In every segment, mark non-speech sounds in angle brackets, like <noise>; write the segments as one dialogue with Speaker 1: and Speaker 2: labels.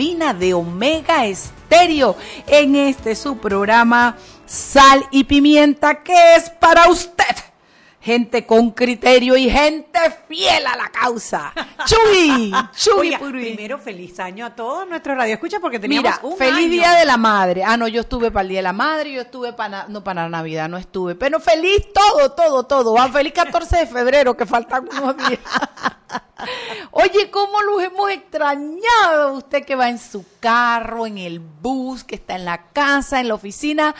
Speaker 1: De Omega Estéreo en este su programa Sal y Pimienta que es para usted gente con criterio y gente fiel a la causa. <laughs> Chuy, Chuy
Speaker 2: primero feliz año a todos nuestros radioescuchas porque teníamos
Speaker 1: Mira, feliz día de la madre. Ah, no, yo estuve para el día de la madre, yo estuve para no para Navidad, no estuve, pero feliz todo, todo, todo. Ah, feliz 14 de febrero que faltan unos días. <laughs> Oye, ¿cómo los hemos extrañado? Usted que va en su carro, en el bus, que está en la casa, en la oficina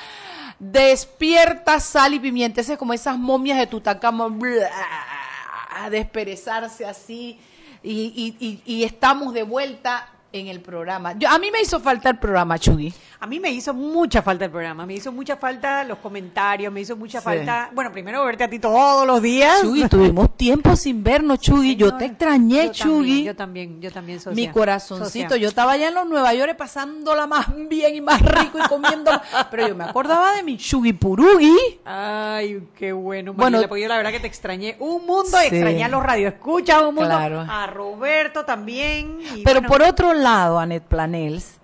Speaker 1: despierta sal y pimienta. Es como esas momias de Tutankamón, a desperezarse así. Y, y, y, estamos de vuelta en el programa. Yo, a mí me hizo falta el programa, Chugui.
Speaker 2: A mí me hizo mucha falta el programa, me hizo mucha falta los comentarios, me hizo mucha falta, bueno, primero verte a ti todos los días.
Speaker 1: Chugui, tuvimos tiempo sin vernos, Chugui, yo te extrañé, Chugui.
Speaker 2: yo también, yo también soy.
Speaker 1: Mi corazoncito, yo estaba allá en los Nueva York pasándola más bien y más rico y comiendo, pero yo me acordaba de mi Chugui Purugui.
Speaker 2: Ay, qué bueno, bueno, porque yo la verdad que te extrañé un mundo, extrañé a los radioescuchas, un mundo, a Roberto también.
Speaker 1: pero por otro lado, Anet Planels,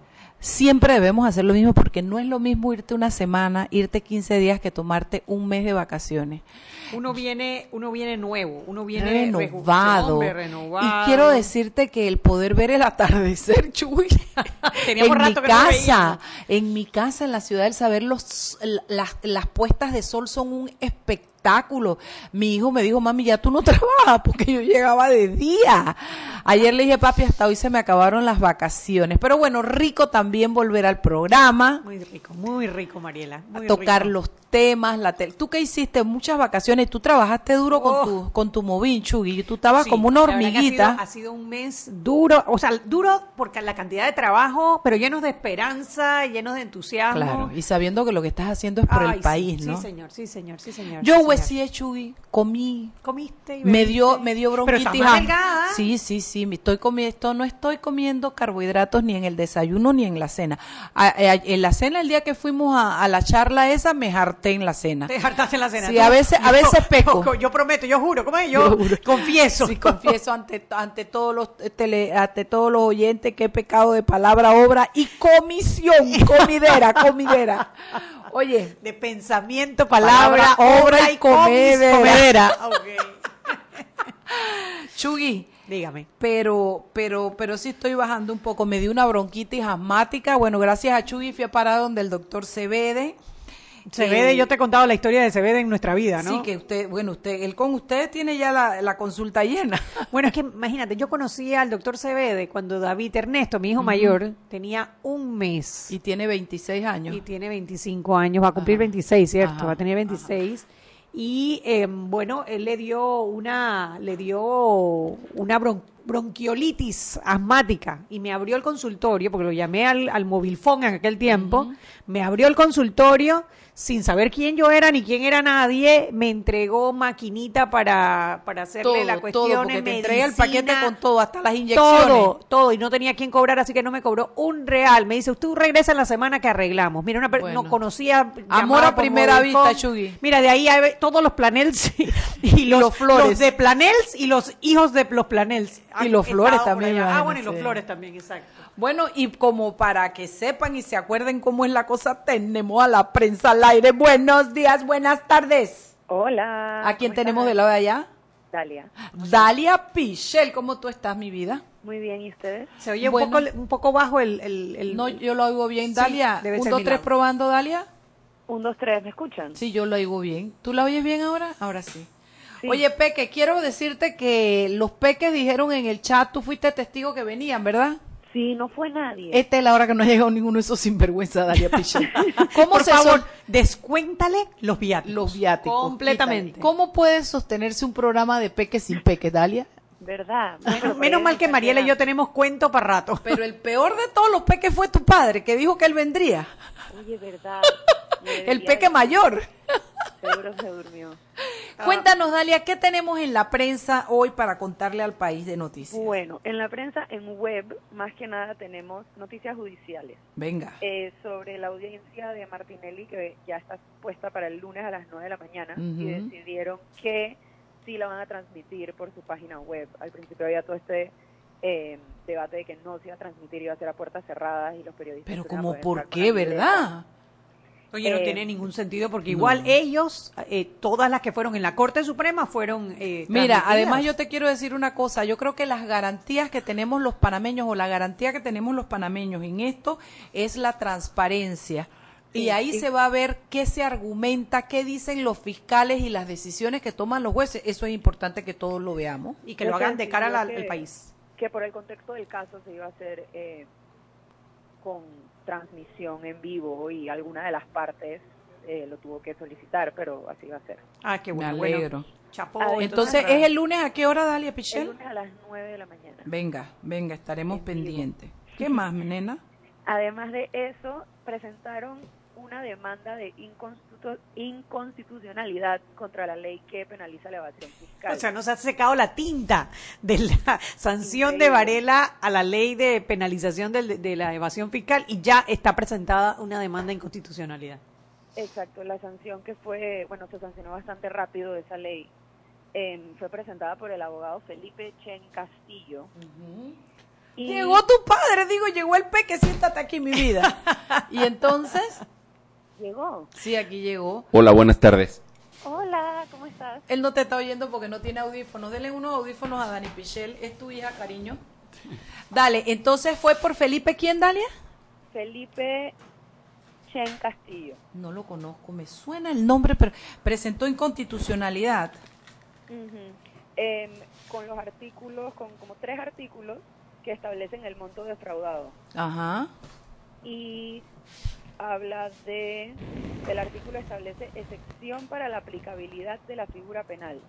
Speaker 1: siempre debemos hacer lo mismo porque no es lo mismo irte una semana, irte 15 días que tomarte un mes de vacaciones.
Speaker 2: Uno viene, uno viene nuevo, uno viene
Speaker 1: renovado. Y quiero decirte que el poder ver el atardecer, <laughs> Chuy, en mi casa, en mi casa en la ciudad del saber, los, las, las puestas de sol son un espectáculo. Mi hijo me dijo, mami, ya tú no <laughs> trabajas porque yo llegaba de día. Ayer le dije, papi, hasta hoy se me acabaron las vacaciones. Pero bueno, rico también volver al programa.
Speaker 2: Muy rico, muy rico, Mariela.
Speaker 1: a tocar los temas, la tele. ¿Tú qué hiciste? Muchas vacaciones. Tú trabajaste duro con tu oh. con tu movín, Chugui. Tú estabas como una hormiguita.
Speaker 2: Ha sido, un mes duro, o sea, duro porque la cantidad de trabajo, pero llenos de esperanza, llenos de entusiasmo. Claro,
Speaker 1: y sabiendo que lo que estás haciendo es por el país, ¿no?
Speaker 2: Sí, señor, sí, señor, sí, señor.
Speaker 1: Yo, sí, Chugui, comí.
Speaker 2: Comiste y
Speaker 1: me dio, me dio bronquitis.
Speaker 2: Pero estás
Speaker 1: sí, sí, sí, estoy comiendo, no estoy comiendo carbohidratos ni en el desayuno ni en la cena. en la cena, el día que fuimos a, a la charla esa, me harté en la cena cena.
Speaker 2: Te hartaste en la cena.
Speaker 1: Sí, a veces, a veces peco.
Speaker 2: Yo, prometo, yo juro, ¿cómo es? Yo, confieso.
Speaker 1: Sí, <laughs> confieso ante, ante todos los tele, ante todos los oyentes que he pecado de palabra, obra y comisión, <laughs> comidera, comidera. Oye,
Speaker 2: de pensamiento, palabra, obra, y comedera. comedera. <laughs> Okay.
Speaker 1: Chugui,
Speaker 2: Dígame.
Speaker 1: Pero, pero, pero sí estoy bajando un poco. Me dio una bronquitis asmática. Bueno, gracias a Chugui fui a parar donde el doctor Cebede.
Speaker 2: Cebede, yo te he contado la historia de Cebede en nuestra vida, ¿no?
Speaker 1: Sí, que usted, bueno, usted, él con usted tiene ya la, consulta llena. <laughs>
Speaker 2: Bueno, es que imagínate, yo conocí al doctor Cebede cuando David Ernesto, mi hijo mayor, tenía un mes.
Speaker 1: Y tiene 26 años.
Speaker 2: Y tiene 25 años, va a cumplir 26, ¿cierto? va a tener 26. Y em, bueno, él le dio una, le dio una bronquiolitis asmática y me abrió el consultorio, porque lo llamé al, al movilfón en aquel tiempo, me abrió el consultorio sin saber quién yo era ni quién era nadie, me entregó maquinita para, para hacerle la cuestión. Todo,
Speaker 1: porque te entrega el paquete con todo, hasta las inyecciones.
Speaker 2: Todo, todo, y no tenía quien cobrar, así que no me cobró un real. Me dice, usted regresa en la semana que arreglamos. Mira, una no conocía...
Speaker 1: Amor a primera vista, Chugui.
Speaker 2: Mira, de ahí hay todos los planels y, <laughs> los, flores. Los de planels y los hijos de los planels.
Speaker 1: Y los flores también.
Speaker 2: Ah, bueno, y los flores también, exacto.
Speaker 1: Bueno, y como para que sepan y se acuerden cómo es la cosa, tenemos a la prensa al aire. Buenos días, buenas tardes.
Speaker 3: Hola.
Speaker 1: ¿A quién tenemos de lado de allá?
Speaker 3: Dalia.
Speaker 1: Dalia Pichel, ¿cómo tú estás, mi vida?
Speaker 3: Muy bien, ¿y ustedes?
Speaker 2: Se oye un, poco, un poco bajo el, el,
Speaker 1: No, yo lo oigo bien, Dalia. un, dos, tres, probando, Dalia.
Speaker 3: Un, dos, tres, ¿me escuchan?
Speaker 1: Sí, yo lo oigo bien. ¿Tú la oyes bien ahora? Ahora sí. Oye, Peque, quiero decirte que los Peques dijeron en el chat, tú fuiste testigo que venían, ¿verdad?
Speaker 3: Sí, no fue nadie.
Speaker 1: Esta es la hora que no ha llegado ninguno de esos sinvergüenza, Dalia Pichel. <laughs>
Speaker 2: ¿Cómo Por favor, descuéntale los viáticos.
Speaker 1: Los viáticos.
Speaker 2: Completamente.
Speaker 1: ¿Cómo puede sostenerse un programa de peque sin peque, Dalia?
Speaker 3: ¿Verdad?
Speaker 2: Menos mal que Mariela y yo tenemos cuento para rato.
Speaker 1: Pero el peor de todos los peques fue tu padre, que dijo que él vendría.
Speaker 3: Oye, verdad. <laughs>
Speaker 1: el peque mayor.
Speaker 3: Seguro se durmió. <laughs>
Speaker 1: Cuéntanos, Dalia, ¿qué tenemos en la prensa hoy para contarle al país de noticias?
Speaker 3: Bueno, en la prensa, en web, más que nada tenemos noticias judiciales.
Speaker 1: Venga.
Speaker 3: Eh, sobre la audiencia de Martinelli, que ya está puesta para el lunes a las 9 de la mañana, y decidieron que sí la van a transmitir por su página web. Al principio había todo este eh, debate de que no se iba a transmitir, iba a ser a puertas cerradas y los periodistas...
Speaker 1: Pero como, ¿por qué,
Speaker 3: libreta.
Speaker 2: Oye, no
Speaker 3: Eh,
Speaker 2: tiene ningún sentido porque igual ellos, eh, todas las que fueron en la Corte Suprema fueron... eh,
Speaker 1: Mira, además yo te quiero decir una cosa, yo creo que las garantías que tenemos los panameños o la garantía que tenemos los panameños en esto es la transparencia. y ahí
Speaker 3: sí.
Speaker 1: se va a ver qué se argumenta, qué dicen los fiscales y las decisiones que toman los jueces. Eso es importante que todos lo veamos.
Speaker 2: Y que
Speaker 3: Yo
Speaker 2: lo hagan de cara al, país.
Speaker 3: que por el contexto del caso se iba a hacer eh, con transmisión en vivo y alguna de las partes eh, lo tuvo que solicitar, pero así va a ser.
Speaker 2: Ah, qué bueno.
Speaker 1: Me
Speaker 2: bueno.
Speaker 1: alegro.
Speaker 2: Chapó.
Speaker 3: Ah,
Speaker 1: Entonces, ¿es el lunes a qué hora, Dalia
Speaker 3: El
Speaker 1: Pichel?
Speaker 3: lunes a las 9 de la mañana.
Speaker 1: Venga, venga, estaremos
Speaker 3: En vivo.
Speaker 1: pendientes. ¿Qué más, nena?
Speaker 3: Además de eso, presentaron una demanda de inconstitu- inconstitucionalidad contra la ley que penaliza la evasión fiscal.
Speaker 2: O sea, nos ha secado la tinta de la <laughs> sanción
Speaker 3: Increíble.
Speaker 2: de Varela a la ley de penalización del- de, la evasión fiscal y ya está presentada una demanda de inconstitucionalidad.
Speaker 3: Exacto, la sanción que fue, bueno, se sancionó bastante rápido esa ley, em, fue presentada por el abogado Felipe Chen Castillo. Y
Speaker 1: Llegó tu padre, digo, llegó el peque, siéntate aquí, mi vida. <laughs> y entonces,
Speaker 3: llegó.
Speaker 1: sí, aquí llegó.
Speaker 4: Hola, buenas tardes.
Speaker 3: Hola, ¿cómo estás?
Speaker 1: Él no te está oyendo porque no tiene audífonos. Dele unos audífonos a Dani Pichel. Es tu hija, cariño. Dale, entonces fue por Felipe, ¿quién, Dalia?
Speaker 3: Felipe Chen Castillo.
Speaker 1: No lo conozco, me suena el nombre, pero presentó inconstitucionalidad.
Speaker 3: Ujú. Em, con los artículos, con como tres artículos que establecen el monto defraudado.
Speaker 1: Ajá.
Speaker 3: y habla de el artículo establece excepción para la aplicabilidad de la figura penal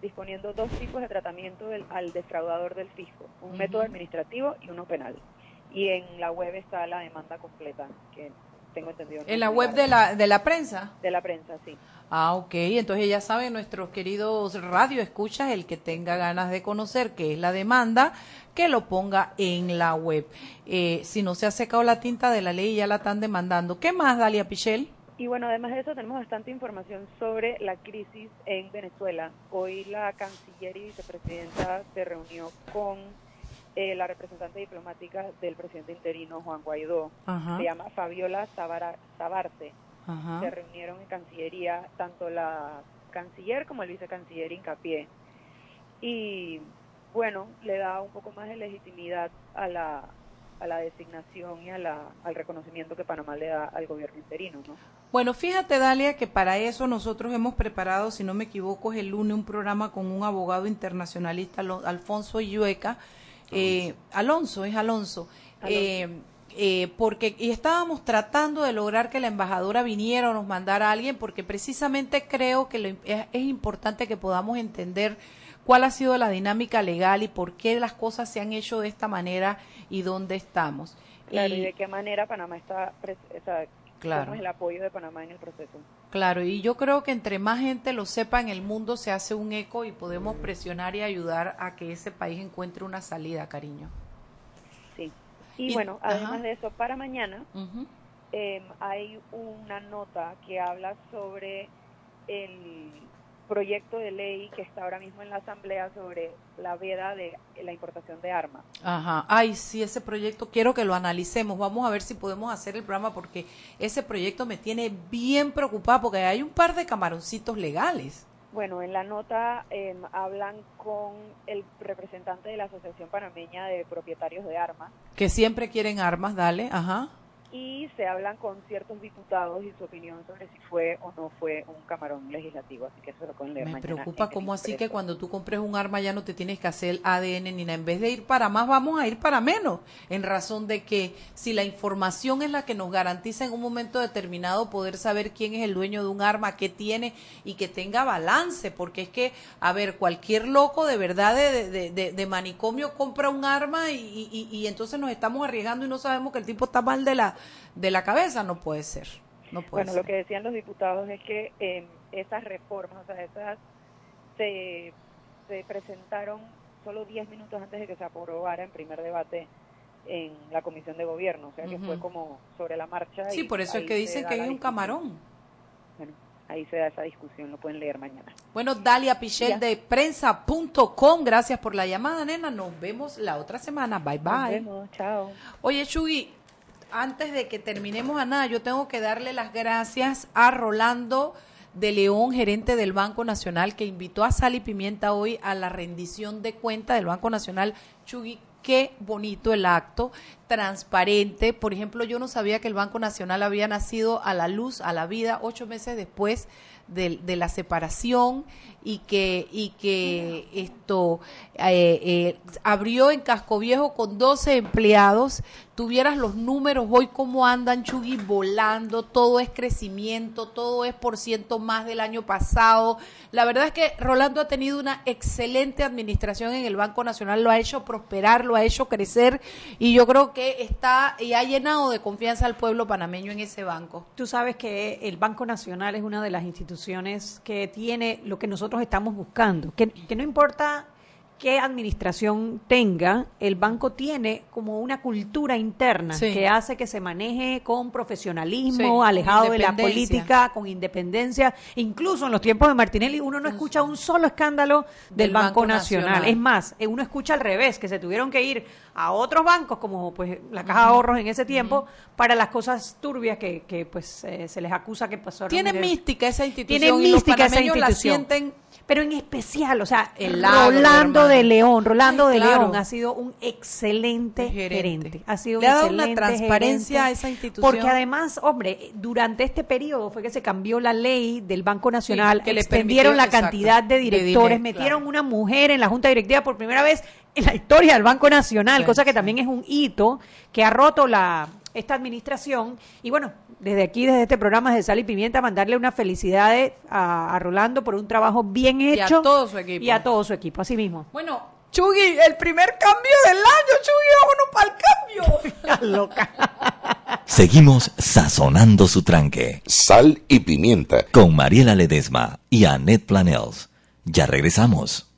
Speaker 3: disponiendo dos tipos de tratamiento del- al defraudador del fisco un método administrativo y uno penal. Y en la web está la demanda completa que tengo entendido
Speaker 1: En la web de la, de la prensa.
Speaker 3: de la prensa sí
Speaker 1: Ah, ok. Entonces ya saben, nuestros queridos radio escuchas, el que tenga ganas de conocer qué es la demanda, que lo ponga en la web. Eh, si no se ha secado la tinta de la ley, ya la están demandando. ¿Qué más, Dalia Pichel?
Speaker 3: Y bueno, además de eso tenemos bastante información sobre la crisis en Venezuela. Hoy la canciller y vicepresidenta se reunió con eh, la representante diplomática del presidente interino, Juan Guaidó.
Speaker 1: Ajá.
Speaker 3: Se llama Fabiola Sabara- Sabarte.
Speaker 1: Ajá.
Speaker 3: Se reunieron en Cancillería tanto la canciller como el vicecanciller Incapié. Y bueno, le da un poco más de legitimidad a la, a la designación y a la, al reconocimiento que Panamá le da al gobierno interino, ¿no?
Speaker 1: Bueno, fíjate, Dalia, que para eso nosotros hemos preparado, si no me equivoco, es el lunes un programa con un abogado internacionalista, Alfonso Illueca. Eh, Alonso, es Alonso. Eh, eh, porque y estábamos tratando de lograr que la embajadora viniera o nos mandara a alguien, porque precisamente creo que lo es, es importante que podamos entender cuál ha sido la dinámica legal y por qué las cosas se han hecho de esta manera y dónde estamos.
Speaker 3: Claro, y,
Speaker 1: Y-
Speaker 3: de qué manera Panamá está, o sea,
Speaker 1: Claro.
Speaker 3: cómo es el apoyo de Panamá en el proceso.
Speaker 1: Claro, y yo creo que entre más gente lo sepa en el mundo se hace un eco y podemos presionar y ayudar a que ese país encuentre una salida, cariño.
Speaker 3: Sí. Y,
Speaker 1: Y-
Speaker 3: bueno,
Speaker 1: ajá.
Speaker 3: además de eso, para mañana eh, hay una nota que habla sobre el proyecto de ley que está ahora mismo en la Asamblea sobre la veda de la importación de armas.
Speaker 1: Ajá. Ay, sí, ese proyecto quiero que lo analicemos. Vamos a ver si podemos hacer el programa porque ese proyecto me tiene bien preocupada porque hay un par de camaroncitos legales.
Speaker 3: Bueno, en la nota eh, hablan con el representante de la Asociación Panameña de Propietarios de Armas
Speaker 1: Que siempre quieren armas, dale, ajá.
Speaker 3: Y se hablan con ciertos diputados y su opinión sobre si fue o no fue un camarón legislativo, así que eso lo pueden leer
Speaker 1: Me
Speaker 3: mañana
Speaker 1: preocupa cómo así que cuando tú compres un arma ya no te tienes que hacer ADN ni nada. En vez de ir para más, vamos a ir para menos. En razón de que si la información es la que nos garantiza en un momento determinado poder saber quién es el dueño de un arma, qué tiene y que tenga balance. Porque es que, a ver, cualquier loco de verdad de, de, de- de manicomio compra un arma y, y- y entonces nos estamos arriesgando y no sabemos que el tipo está mal de la, de la cabeza. No puede ser. No puede
Speaker 3: Bueno,
Speaker 1: ser.
Speaker 3: lo que decían los diputados es que eh, esas reformas, o sea, esas se, se presentaron solo 10 minutos antes de que se aprobara en primer debate en la Comisión de Gobierno, o sea que fue como sobre la marcha.
Speaker 1: Sí,
Speaker 3: y
Speaker 1: por eso es que dicen que hay un camarón.
Speaker 3: Bueno, ahí se da esa discusión, lo pueden leer mañana.
Speaker 1: Bueno, Dalia Pichel de prensa.com, gracias por la llamada, nena. Nos vemos la otra semana. Bye bye.
Speaker 3: Nos vemos, chao.
Speaker 1: Oye, Chugi, antes de que terminemos a nada, yo tengo que darle las gracias a Rolando de León, gerente del Banco Nacional, que invitó a Sal y Pimienta hoy a la rendición de cuenta del Banco Nacional. Chugi, qué bonito el acto, transparente. Por ejemplo, yo no sabía que el Banco Nacional había nacido a la luz, a la vida, ocho meses después de, de la separación y que, y que esto eh, eh, abrió en Casco Viejo con 12 empleados. Tuvieras los números hoy cómo andan, Chugui, volando, todo es crecimiento, todo es por ciento más del año pasado. La verdad es que Rolando ha tenido una excelente administración en el Banco Nacional, lo ha hecho prosperar, lo ha hecho crecer y yo creo que está y ha llenado de confianza al pueblo panameño en ese banco.
Speaker 2: Tú sabes que el Banco Nacional es una de las instituciones que tiene lo que nosotros estamos buscando, que, que no importa qué administración tenga, el banco tiene como una cultura interna
Speaker 1: Sí.
Speaker 2: que hace que se maneje con profesionalismo,
Speaker 1: Sí,
Speaker 2: alejado de la política, con independencia. Incluso en los tiempos de Martinelli uno no escucha un solo escándalo del,
Speaker 1: Del
Speaker 2: Banco,
Speaker 1: Banco
Speaker 2: Nacional.
Speaker 1: Nacional.
Speaker 2: Es más, eh, uno escucha al revés, que se tuvieron que ir a otros bancos, como pues la Caja de Ahorros en ese tiempo, para las cosas turbias que, que pues eh, se les acusa que pasó.
Speaker 1: Tiene mística esa institución
Speaker 2: Tiene
Speaker 1: y los
Speaker 2: mística esa
Speaker 1: panameños la
Speaker 2: institución.
Speaker 1: sienten
Speaker 2: Pero en especial, o sea,
Speaker 1: El
Speaker 2: Rolando
Speaker 1: hermano.
Speaker 2: de León, Rolando
Speaker 1: Ay,
Speaker 2: de
Speaker 1: claro.
Speaker 2: León ha sido un excelente
Speaker 1: Gerente.
Speaker 2: gerente. Ha sido
Speaker 1: Le
Speaker 2: un
Speaker 1: ha dado una
Speaker 2: excelente
Speaker 1: transparencia
Speaker 2: gerente,
Speaker 1: a esa institución.
Speaker 2: Porque además, hombre, durante este periodo fue que se cambió la ley del Banco Nacional,
Speaker 1: Sí, que le
Speaker 2: extendieron la
Speaker 1: exacto,
Speaker 2: cantidad de
Speaker 1: de
Speaker 2: directores,
Speaker 1: dinero,
Speaker 2: metieron
Speaker 1: claro.
Speaker 2: una mujer en la Junta Directiva por primera vez en la historia del Banco Nacional,
Speaker 1: Sí,
Speaker 2: cosa que
Speaker 1: sí.
Speaker 2: también es un hito que ha roto la esta administración y bueno desde aquí desde este programa de Sal y Pimienta mandarle unas felicidades a, a Rolando por un trabajo bien
Speaker 1: Y a
Speaker 2: hecho
Speaker 1: todo su equipo.
Speaker 2: y a todo su equipo así mismo
Speaker 1: Bueno, Chugui, el primer cambio del año, Chugui, vámonos para el cambio. <laughs>
Speaker 2: loca
Speaker 4: Seguimos sazonando su tranque
Speaker 5: Sal y pimienta.
Speaker 4: con Mariela Ledesma y Annette Planels. Ya regresamos.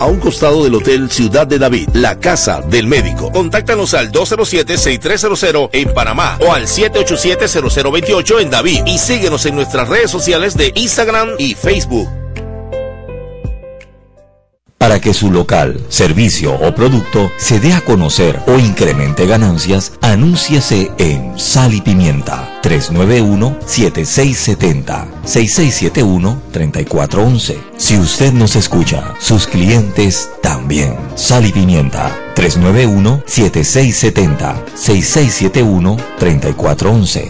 Speaker 5: a un costado del Hotel Ciudad de David. La casa del médico.
Speaker 6: Contáctanos al 207-6300 en Panamá o al 787-0028 en David. Y síguenos en nuestras redes sociales de Instagram y Facebook.
Speaker 4: Para que su local, servicio o producto se dé a conocer o incremente ganancias, anúnciese en Sal y Pimienta 391-7670-6671-3411. Si usted nos escucha, sus clientes también. Sal y Pimienta 391-7670-6671-3411.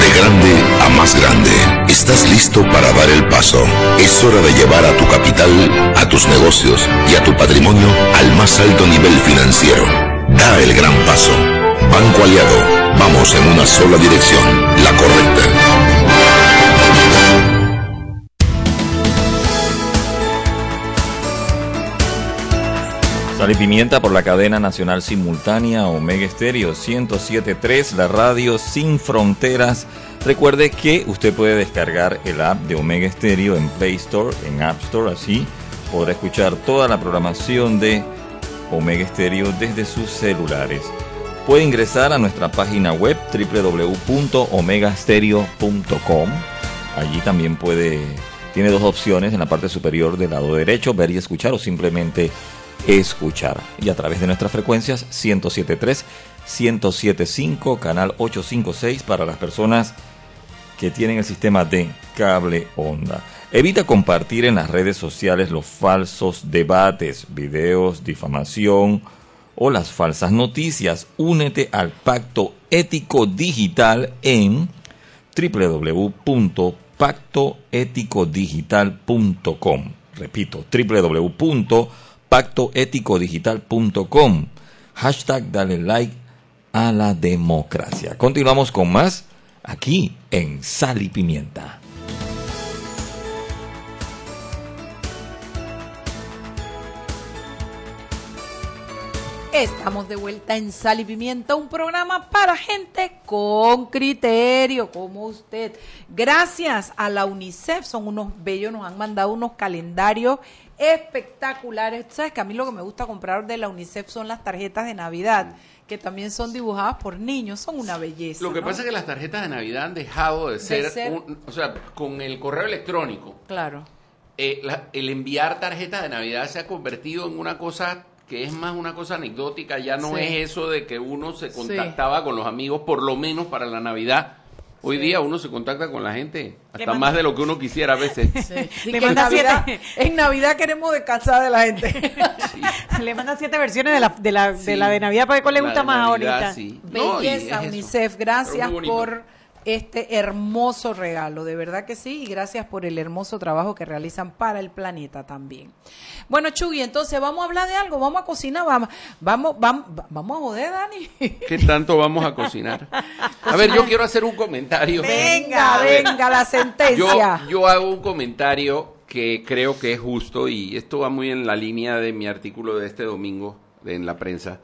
Speaker 7: De grande a más grande, estás listo para dar el paso. Es hora de llevar a tu capital, a tus negocios y a tu patrimonio al más alto nivel financiero. Da el gran paso. Banco Aliado, vamos en una sola dirección, la correcta.
Speaker 8: Sal y Pimienta por la cadena nacional simultánea Omega Estéreo 1073, la radio sin fronteras. Recuerde que usted puede descargar el app de Omega Estéreo en Play Store, en App Store, así podrá escuchar toda la programación de Omega Estéreo desde sus celulares. Puede ingresar a nuestra página web www.omegastereo.com. Allí también puede, tiene dos opciones en la parte superior del lado derecho, ver y escuchar o simplemente escuchar. Y a través de nuestras frecuencias 1073, 1075, canal 856 para las personas que tienen el sistema de cable onda. Evita compartir en las redes sociales los falsos debates, videos, difamación o las falsas noticias. Únete al pacto ético digital en www.pactoeticodigital.com. Repito, www.pactoeticodigital.com. Hashtag dale like a la democracia. Continuamos con más
Speaker 4: aquí en Sal y Pimienta.
Speaker 1: Estamos de vuelta en Sal y Pimienta, un programa para gente con criterio, como usted. Gracias a la UNICEF, son unos bellos, nos han mandado unos calendarios espectaculares. ¿Sabes que a mí lo que me gusta comprar de la UNICEF son las tarjetas de Navidad, que también son dibujadas por niños, son una belleza.
Speaker 9: Lo que
Speaker 1: ¿no?
Speaker 9: pasa es que las tarjetas de Navidad han dejado de ser,
Speaker 1: ser-
Speaker 9: un- o sea, con el correo electrónico,
Speaker 1: Claro.
Speaker 9: eh, la- el enviar tarjetas de Navidad se ha convertido en una cosa que es más una cosa anecdótica, ya no
Speaker 1: Sí.
Speaker 9: es eso de que uno se
Speaker 1: Sí.
Speaker 9: contactaba con los amigos por lo menos para la Navidad. Hoy día uno se contacta con la gente hasta
Speaker 2: manda-
Speaker 9: más de lo que uno quisiera a veces.
Speaker 1: Sí.
Speaker 2: Le
Speaker 1: en,
Speaker 2: manda
Speaker 1: Navidad,
Speaker 2: siete.
Speaker 1: en Navidad queremos descansar de la gente. <laughs>
Speaker 2: Le mandan siete versiones de la de la,
Speaker 9: Sí.
Speaker 2: de, la de Navidad para ver cuál le gusta más
Speaker 9: Navidad,
Speaker 2: ahorita.
Speaker 9: sí. No,
Speaker 1: Belleza,
Speaker 9: es.
Speaker 1: UNICEF, gracias por este hermoso regalo, de verdad que sí, y gracias por el hermoso trabajo que realizan para el planeta también. Bueno, Chugui, entonces vamos a hablar de algo, vamos a cocinar, vamos, vamos, vamos, vamos a joder, Dani. <laughs>
Speaker 9: ¿Qué tanto vamos a cocinar? <laughs> A ver, yo quiero hacer un comentario.
Speaker 1: Venga,
Speaker 9: ver.
Speaker 1: venga, la
Speaker 9: Yo,
Speaker 1: sentencia.
Speaker 9: yo hago un comentario que creo que es justo y esto va muy en la línea de mi artículo de este domingo en la prensa,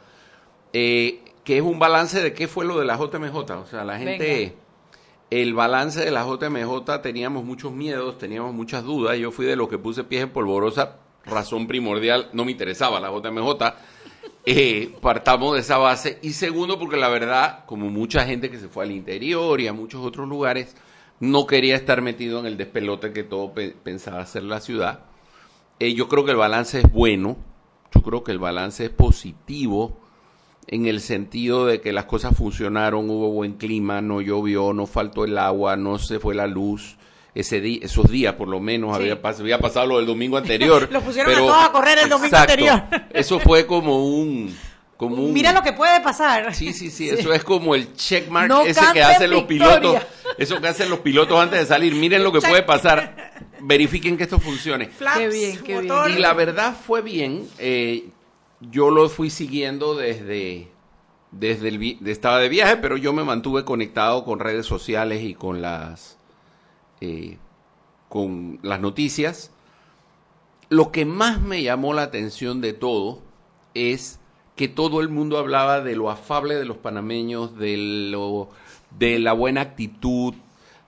Speaker 9: eh, que es un balance de qué fue lo de la JMJ. O sea, la gente,
Speaker 1: Venga.
Speaker 9: El balance de la JMJ teníamos muchos miedos, teníamos muchas dudas. Yo fui de los que puse pies en polvorosa, razón primordial, no me interesaba la JMJ. Eh, partamos de esa base. Y segundo, porque la verdad, como mucha gente que se fue al interior y a muchos otros lugares, no quería estar metido en el despelote que todo pe- pensaba hacer la ciudad. Eh, yo creo que el balance es bueno, yo creo que el balance es positivo en el sentido de que las cosas funcionaron, hubo buen clima, no llovió, no faltó el agua, no se fue la luz. Ese di- esos días por lo menos
Speaker 2: Sí.
Speaker 9: había, pas- había pasado lo del domingo anterior. <laughs>
Speaker 2: Lo pusieron a todos a correr el domingo
Speaker 9: Exacto.
Speaker 2: anterior.
Speaker 9: Eso fue como un... Como un
Speaker 2: Mira lo que puede pasar.
Speaker 9: Sí, sí, sí, eso es como el checkmark
Speaker 1: No
Speaker 9: ese que hacen los
Speaker 1: victoria.
Speaker 9: pilotos, eso que hacen los pilotos antes de salir. Miren lo que puede pasar. Verifiquen que esto funcione.
Speaker 2: Flaps,
Speaker 1: Qué bien, qué bien.
Speaker 2: motor.
Speaker 9: Y la verdad fue bien. eh, yo lo fui siguiendo desde desde el estaba de viaje, pero yo me mantuve conectado con redes sociales y con las eh, con las noticias. Lo que más me llamó la atención de todo es que todo el mundo hablaba de lo afable de los panameños, de lo de la buena actitud,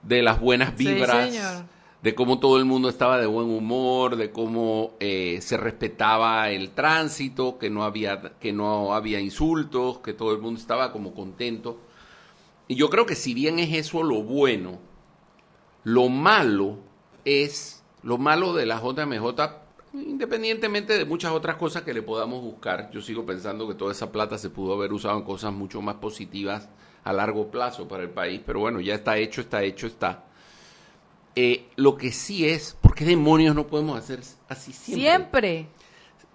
Speaker 9: de las buenas
Speaker 1: Sí,
Speaker 9: vibras,
Speaker 1: señor.
Speaker 9: De cómo todo el mundo estaba de buen humor, de cómo eh, se respetaba el tránsito, que no había que no había insultos, que todo el mundo estaba como contento. Y yo creo que si bien es eso lo bueno, lo malo es, lo malo de la JMJ, independientemente de muchas otras cosas que le podamos buscar, yo sigo pensando que toda esa plata se pudo haber usado en cosas mucho más positivas a largo plazo para el país, pero bueno, ya está hecho, está hecho, está. Eh, lo que sí es, ¿por qué demonios no podemos hacer así siempre?
Speaker 1: Siempre.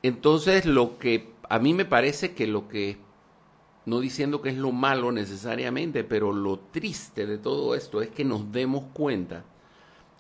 Speaker 9: Entonces, lo que a mí me parece que lo que, no diciendo que es lo malo necesariamente, pero lo triste de todo esto es que nos demos cuenta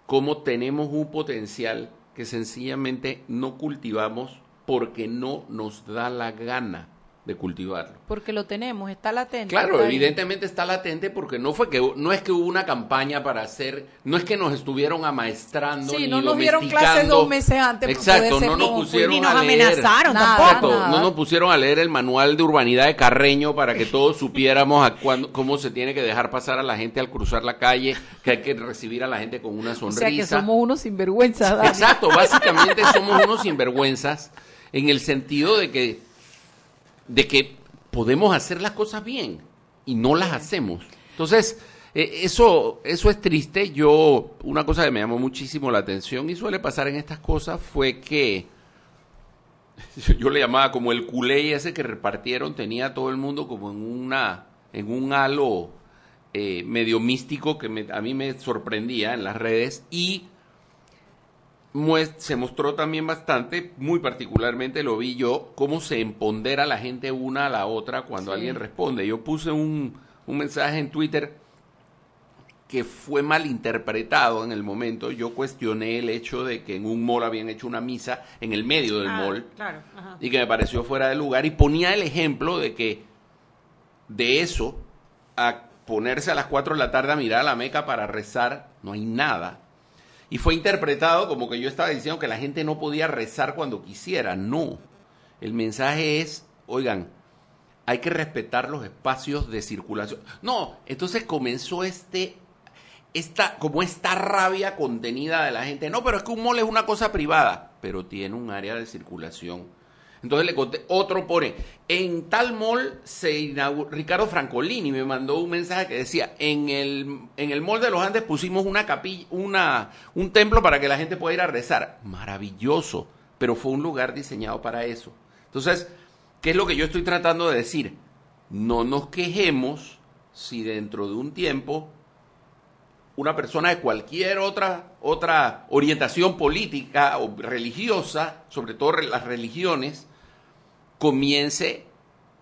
Speaker 9: cómo tenemos un potencial que sencillamente no cultivamos porque no nos da la gana de cultivarlo.
Speaker 1: Porque lo tenemos, está latente.
Speaker 9: Claro,
Speaker 1: está
Speaker 9: evidentemente está latente porque no fue que no es que hubo una campaña para hacer, no es que nos estuvieron amaestrando
Speaker 1: Sí,
Speaker 9: ni
Speaker 1: no nos dieron clases dos meses antes
Speaker 9: Exacto, no nos pusieron
Speaker 2: Ni nos
Speaker 9: a leer.
Speaker 2: amenazaron
Speaker 1: Nada.
Speaker 2: tampoco.
Speaker 9: Exacto,
Speaker 1: nada.
Speaker 9: no nos pusieron a leer el manual de urbanidad de Carreño para que todos <laughs> supiéramos a cuándo- cómo se tiene que dejar pasar a la gente al cruzar la calle, que hay que recibir a la gente con una
Speaker 1: O
Speaker 9: sonrisa.
Speaker 1: sea que somos unos sinvergüenzas, Dani.
Speaker 9: Exacto, básicamente somos unos sinvergüenzas en el sentido de que de que podemos hacer las cosas bien y no las hacemos. Entonces, eh, eso eso es triste. Yo una cosa que me llamó muchísimo la atención y suele pasar en estas cosas fue que yo, <laughs> yo le llamaba como el culé ese que repartieron tenía a todo el mundo como en una en un halo eh, medio místico que me- a mí me sorprendía en las redes y se mostró también bastante, muy particularmente lo vi yo, cómo se empodera la gente una a la otra cuando
Speaker 1: Sí.
Speaker 9: alguien responde. Yo puse un, un mensaje en Twitter que fue mal interpretado en el momento. Yo cuestioné el hecho de que en un mall habían hecho una misa en el medio del
Speaker 2: Ah,
Speaker 9: mall
Speaker 2: Claro, ajá.
Speaker 9: y que me pareció fuera de lugar y ponía el ejemplo de que de eso a ponerse a las 4 de la tarde a mirar a la Meca para rezar, no hay nada. Y fue interpretado como que yo estaba diciendo que la gente no podía rezar cuando quisiera. No. El mensaje es, oigan, hay que respetar los espacios de circulación. No, entonces comenzó este esta, como esta rabia contenida de la gente. No, pero es que un mall es una cosa privada, pero tiene un área de circulación. Entonces le conté, otro pone, en tal mall se inauguró, Ricardo Francolini me mandó un mensaje que decía, en el, en el mall de los Andes pusimos una capilla, una, un templo para que la gente pueda ir a rezar. Maravilloso, pero fue un lugar diseñado para eso. Entonces, ¿qué es lo que yo estoy tratando de decir? No nos quejemos si dentro de un tiempo una persona de cualquier otra, otra orientación política o religiosa, sobre todo las religiones, comience,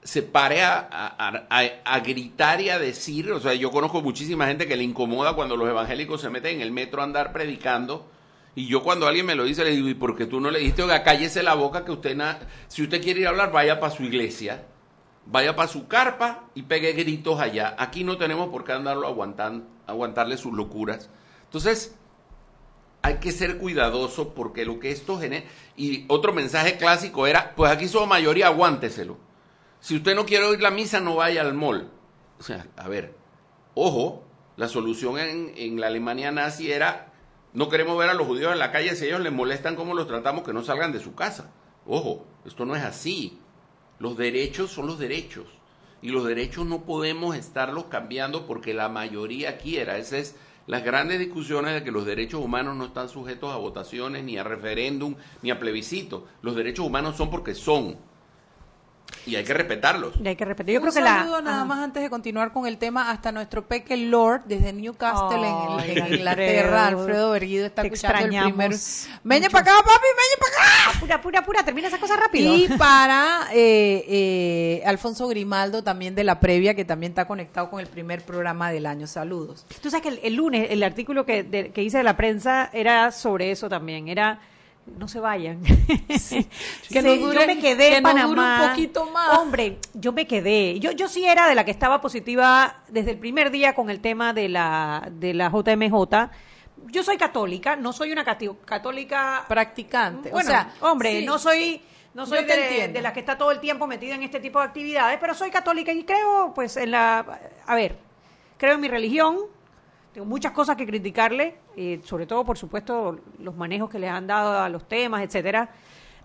Speaker 9: se pare a, a, gritar y a decir, o sea, yo conozco muchísima gente que le incomoda cuando los evangélicos se meten en el metro a andar predicando, y yo cuando alguien me lo dice le digo, ¿y por qué tú no le dijiste, oiga, cállese la boca que usted, si usted quiere ir a hablar, vaya para su iglesia? vaya para su carpa y pegue gritos allá. Aquí no tenemos por qué andarlo aguantando, aguantarle sus locuras. Entonces, hay que ser cuidadoso porque lo que esto genera... Y otro mensaje clásico era, pues aquí somos mayoría, aguánteselo. Si usted no quiere oír la misa, no vaya al mall. O sea, a ver, ojo, la solución en, en la Alemania nazi era, no queremos ver a los judíos en la calle, si ellos les molestan cómo los tratamos, que no salgan de su casa. Ojo, esto no es así. Los derechos son los derechos. Y los derechos no podemos estarlos cambiando porque la mayoría quiera. Esas es las grandes discusiones de que los derechos humanos no están sujetos a votaciones, ni a referéndum, ni a plebiscito. Los derechos humanos son porque son. Y hay que respetarlos.
Speaker 2: Y hay que respetar. Yo
Speaker 1: Un
Speaker 2: creo que
Speaker 1: saludo
Speaker 2: la
Speaker 1: nada más antes de continuar con el tema hasta nuestro peque Lord desde Newcastle en,
Speaker 2: Ay,
Speaker 1: en Inglaterra.
Speaker 2: Alfredo.
Speaker 1: Berguido está
Speaker 2: Te
Speaker 1: escuchando el primer.
Speaker 2: mucho.
Speaker 1: para acá, papi, veñe para acá.
Speaker 2: Pura, pura, pura, termina esa cosa rápido.
Speaker 1: Y para eh, eh, Alfonso Grimaldo también de la previa, que también está conectado con el primer programa del año. Saludos.
Speaker 2: Tú sabes que el, el lunes el artículo que, de- que hice de la prensa era sobre eso también, era no se vayan. <laughs> <laughs>
Speaker 1: Que no dure-
Speaker 2: yo me quedé
Speaker 1: que
Speaker 2: en
Speaker 1: no dure
Speaker 2: Panamá.
Speaker 1: un poquito más.
Speaker 2: Hombre, yo me quedé. Yo, yo sí era de la que estaba positiva desde el primer día con el tema de la, de la JMJ. Yo soy católica, no soy una católica
Speaker 1: Practicante.
Speaker 2: Bueno,
Speaker 1: o sea,
Speaker 2: hombre,
Speaker 1: sí.
Speaker 2: no soy no soy de, de las que está todo el tiempo metida en este tipo de actividades, pero soy católica y creo, pues, en la, a ver, creo en mi religión. Tengo muchas cosas que criticarle, eh, sobre todo, por supuesto, los manejos que les han dado a los temas, etcétera.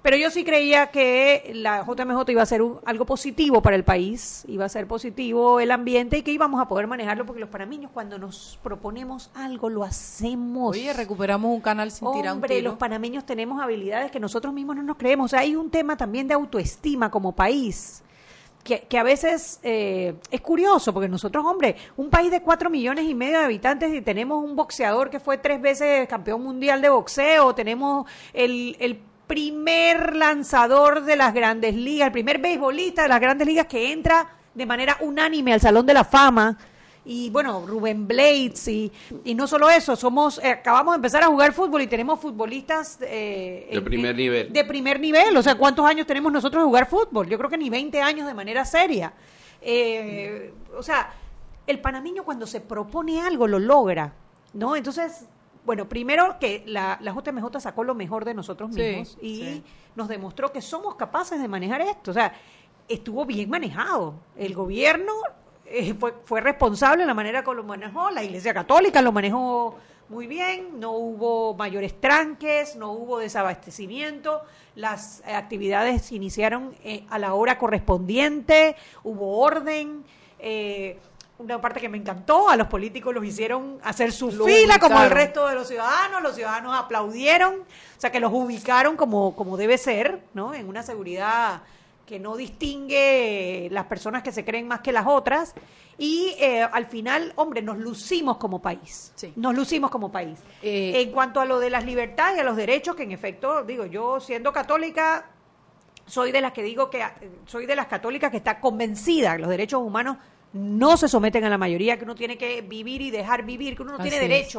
Speaker 2: Pero yo sí creía que la JMJ iba a ser un- algo positivo para el país, iba a ser positivo el ambiente y que íbamos a poder manejarlo porque los panameños cuando nos proponemos algo lo hacemos.
Speaker 1: Oye, recuperamos un canal sin tirar un
Speaker 2: Hombre,
Speaker 1: tiro.
Speaker 2: los panameños tenemos habilidades que nosotros mismos no nos creemos. O sea, hay un tema también de autoestima como país. Que, que a veces eh, es curioso, porque nosotros, hombre, un país de cuatro millones y medio de habitantes y tenemos un boxeador que fue tres veces campeón mundial de boxeo, tenemos el, el primer lanzador de las grandes ligas, el primer beisbolista de las grandes ligas que entra de manera unánime al Salón de la Fama y bueno, Rubén Blades y, y no solo eso, somos eh, acabamos de empezar a jugar fútbol y tenemos futbolistas eh,
Speaker 9: De
Speaker 2: en-
Speaker 9: primer
Speaker 2: en-
Speaker 9: nivel.
Speaker 2: De primer nivel, o sea, ¿cuántos años tenemos nosotros de jugar fútbol? Yo creo que ni 20 años de manera seria. Eh, o sea, el panameño cuando se propone algo lo logra, ¿no? Entonces, bueno, primero que la, la JMJ sacó lo mejor de nosotros
Speaker 1: Sí,
Speaker 2: mismos y
Speaker 1: sí.
Speaker 2: nos demostró que somos capaces de manejar esto. O sea, estuvo bien manejado. El gobierno eh, fue, fue responsable en la manera que lo manejó, la Iglesia Católica lo manejó muy bien, no hubo mayores tranques, no hubo desabastecimiento, las actividades se iniciaron eh, a la hora correspondiente, hubo orden. eh, una parte que me encantó, a los políticos los hicieron hacer su fila como el resto de los ciudadanos, los ciudadanos aplaudieron, o sea que los ubicaron como, como debe ser, ¿no? En una seguridad que no distingue las personas que se creen más que las otras. Y eh, al final, hombre, nos lucimos como país.
Speaker 1: Sí.
Speaker 2: Nos lucimos como país.
Speaker 1: Eh,
Speaker 2: en cuanto a lo de las libertades y a los derechos, que en efecto, digo, yo siendo católica, soy de las que digo que soy de las católicas que está convencida que los derechos humanos no se someten a la mayoría, que uno tiene que vivir y dejar vivir, que uno no tiene
Speaker 1: es.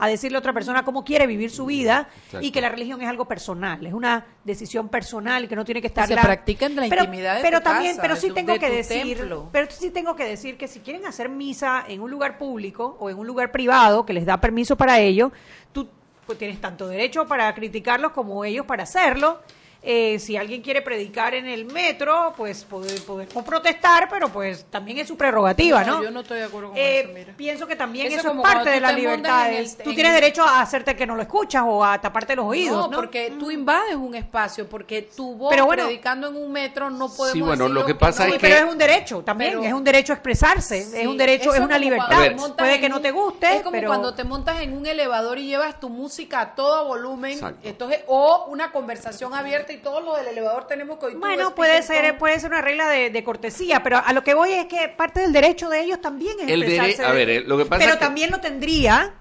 Speaker 2: A decirle a otra persona cómo quiere vivir su vida
Speaker 9: Exacto.
Speaker 2: y que la religión es algo personal, es una decisión personal y que no tiene que estar
Speaker 1: se
Speaker 2: la-
Speaker 1: practica en la
Speaker 2: pero,
Speaker 1: intimidad de
Speaker 2: pero
Speaker 1: tu
Speaker 2: también,
Speaker 1: casa,
Speaker 2: pero sí
Speaker 1: tu-
Speaker 2: tengo
Speaker 1: de
Speaker 2: que decir,
Speaker 1: templo.
Speaker 2: pero sí tengo que decir que si quieren hacer misa en un lugar público o en un lugar privado que les da permiso para ello, tú pues, tienes tanto derecho para criticarlos como ellos para hacerlo. Eh, si alguien quiere predicar en el metro, pues pode- podemos protestar, pero pues también es su prerrogativa, ¿no?
Speaker 1: No, yo no estoy de acuerdo con
Speaker 2: Eh,
Speaker 1: eso, mira.
Speaker 2: Pienso que también
Speaker 1: Eso
Speaker 2: es parte de las libertades.
Speaker 1: el-
Speaker 2: tú
Speaker 1: en
Speaker 2: tienes
Speaker 1: el-
Speaker 2: derecho a hacerte que no lo escuchas o a taparte los oídos, ¿no?
Speaker 1: porque tú invades un espacio, porque tu voz
Speaker 2: Pero bueno-
Speaker 1: predicando en un metro no podemos
Speaker 9: Sí, bueno, lo que pasa es
Speaker 2: pero
Speaker 9: que-
Speaker 2: es un derecho también,
Speaker 1: Pero-
Speaker 2: es un derecho a expresarse,
Speaker 1: Sí,
Speaker 2: es un derecho, es una libertad.
Speaker 9: ver.
Speaker 2: Puede que no te guste,
Speaker 1: Es como
Speaker 2: pero
Speaker 1: cuando te montas en un elevador y llevas tu música a todo volumen,
Speaker 9: Exacto.
Speaker 1: entonces o una conversación abierta y todos los del elevador tenemos tu
Speaker 2: bueno, puede ser, puede ser una regla de, de cortesía, pero a lo que voy es que parte del derecho de ellos también es
Speaker 9: El
Speaker 2: expresarse.
Speaker 9: a ver, eh, lo que pasa
Speaker 2: pero
Speaker 9: es que-
Speaker 2: también lo tendría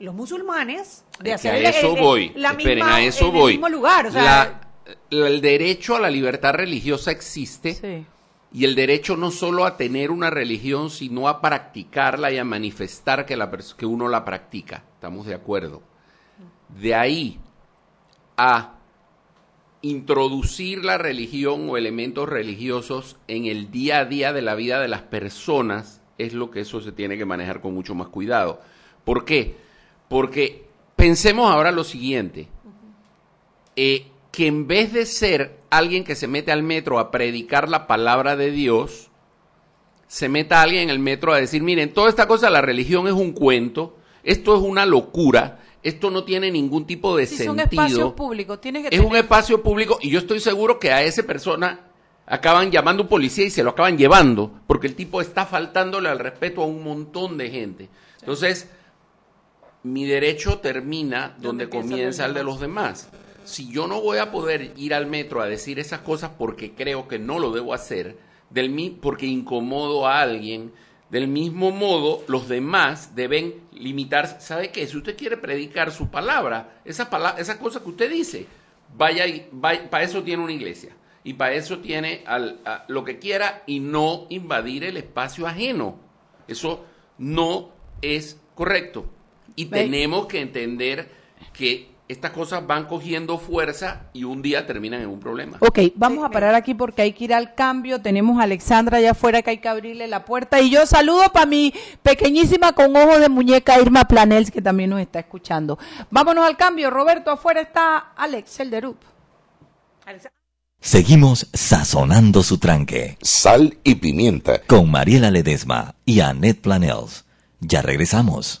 Speaker 2: los musulmanes de
Speaker 9: Es que
Speaker 2: hacer
Speaker 9: a eso
Speaker 2: el-
Speaker 9: voy.
Speaker 2: la
Speaker 9: Esperen,
Speaker 2: misma,
Speaker 9: a eso voy.
Speaker 2: el mismo lugar, o sea,
Speaker 9: La- la- el derecho a la libertad religiosa existe
Speaker 1: Sí.
Speaker 9: y el derecho no solo a tener una religión, sino a practicarla y a manifestar que, la que uno la practica. Estamos de acuerdo. De ahí a introducir la religión o elementos religiosos en el día a día de la vida de las personas es lo que eso se tiene que manejar con mucho más cuidado. ¿Por qué? Porque pensemos ahora lo siguiente, eh, que en vez de ser alguien que se mete al metro a predicar la palabra de Dios, se meta alguien en el metro a decir, miren, toda esta cosa, la religión es un cuento, esto es una locura, esto no tiene ningún tipo de sentido.
Speaker 1: son espacios públicos, tienes que
Speaker 9: Es un espacio público y yo estoy seguro que a esa persona acaban llamando un policía y se lo acaban llevando porque el tipo está faltándole al respeto a un montón de gente. Entonces, mi derecho termina donde, comienza el de los demás. Si yo no voy a poder ir al metro a decir esas cosas porque creo que no lo debo hacer, del mi- porque incomodo a alguien, del mismo modo los demás deben limitarse. ¿Sabe qué? Si usted quiere predicar su palabra, esa, cosa que usted dice, vaya y para eso tiene una iglesia y para eso tiene al- a- lo que quiera y no invadir el espacio ajeno. Eso no es correcto. Y tenemos que entender que estas cosas van cogiendo fuerza y un día terminan en un problema.
Speaker 1: Ok, vamos a parar aquí porque hay que ir al cambio. Tenemos a Alexandra allá afuera que hay que abrirle la puerta. Y yo saludo para mi pequeñísima con ojo de muñeca Irma Planels que también nos está escuchando. Vámonos al cambio. Roberto, afuera está Alex Elderup.
Speaker 4: Seguimos sazonando su tranque.
Speaker 7: Sal y pimienta.
Speaker 4: Con Mariela Ledesma y Annette Planels. Ya regresamos.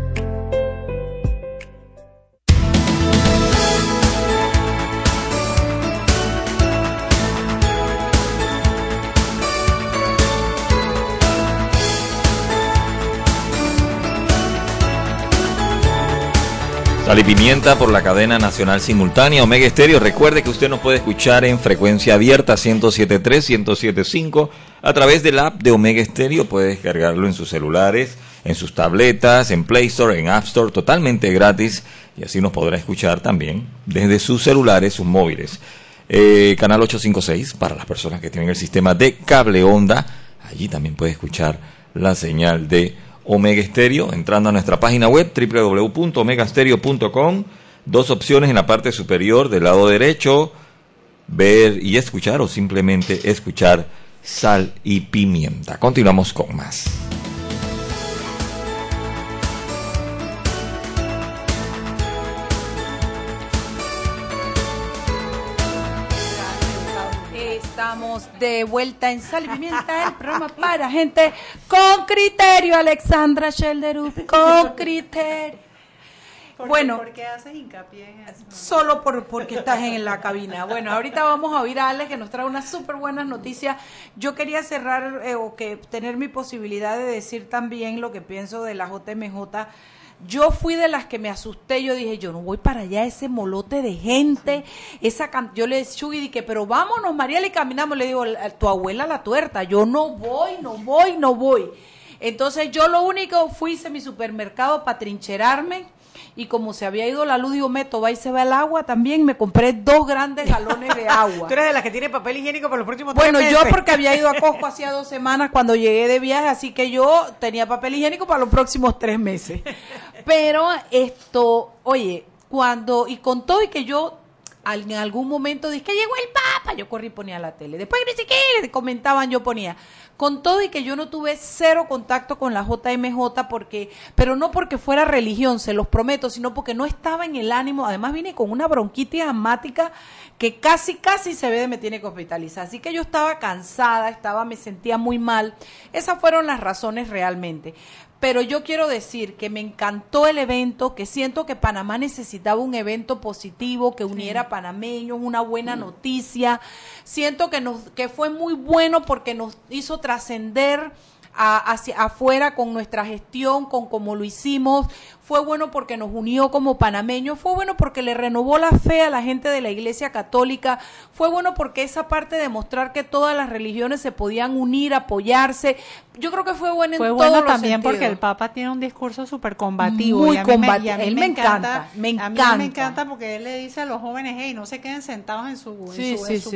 Speaker 8: Sal y Pimienta por la cadena nacional simultánea Omega Estéreo. Recuerde que usted nos puede escuchar en frecuencia abierta 107.3, 107.5 a través del app de Omega Estéreo. Puede descargarlo en sus celulares en sus tabletas, en Play Store, en App Store, totalmente gratis y así nos podrá escuchar también desde sus celulares, sus móviles. Eh, canal 856 para las personas que tienen el sistema de cable onda. Allí también puede escuchar la señal de Omega Stereo entrando a nuestra página web www.omegastereo.com. Dos opciones en la parte superior del lado derecho, ver y escuchar o simplemente escuchar sal y pimienta. Continuamos con más.
Speaker 1: Estamos de vuelta en Sal y Pimienta, el programa para gente con criterio, Alexandra Shelderup, con criterio. bueno,
Speaker 2: ¿por qué haces hincapié en eso?
Speaker 1: Solo por, porque estás en la cabina. Bueno, ahorita vamos a oír a Alex que nos trae unas súper buenas noticias. Yo quería cerrar eh, o que tener mi posibilidad de decir también lo que pienso de la JMJ yo fui de las que me asusté, yo dije, yo no voy para allá, ese molote de gente, esa yo le y dije, pero vámonos, Mariela, y caminamos, le digo, tu abuela la tuerta, yo no voy, no voy, no voy. Entonces yo lo único fui a mi supermercado para trincherarme, y como se había ido la luz, digo, meto, va y se va el agua también, me compré dos grandes galones de agua. <laughs>
Speaker 2: Tú eres de las que tiene papel higiénico para los próximos
Speaker 1: Bueno,
Speaker 2: tres
Speaker 1: yo porque había ido a <laughs> Costco hacía dos semanas cuando llegué de viaje, así que yo tenía papel higiénico para los próximos tres meses. Pero esto, oye, cuando, y con todo y que yo en algún momento dije que llegó el Papa, yo corrí y ponía la tele. Después ni siquiera comentaban, yo ponía. Con todo y que yo no tuve cero contacto con la JMJ, porque, pero no porque fuera religión, se los prometo, sino porque no estaba en el ánimo. Además vine con una bronquitis asmática que casi, casi se ve de me tiene que hospitalizar. Así que yo estaba cansada, estaba, me sentía muy mal. Esas fueron las razones realmente pero yo quiero decir que me encantó el evento, que siento que Panamá necesitaba un evento positivo que uniera panameños, una buena noticia. Siento que nos que fue muy bueno porque nos hizo trascender hacia afuera con nuestra gestión, con cómo lo hicimos, fue bueno porque nos unió como panameños, fue bueno porque le renovó la fe a la gente de la Iglesia Católica, fue bueno porque esa parte de mostrar que todas las religiones se podían unir, apoyarse, yo creo que fue bueno en
Speaker 2: fue
Speaker 1: bueno
Speaker 2: también porque el Papa tiene un discurso súper combativo.
Speaker 1: Muy combativo, él me encanta, me encanta.
Speaker 2: A mí me encanta porque él le dice a los jóvenes, hey, no se queden sentados en su,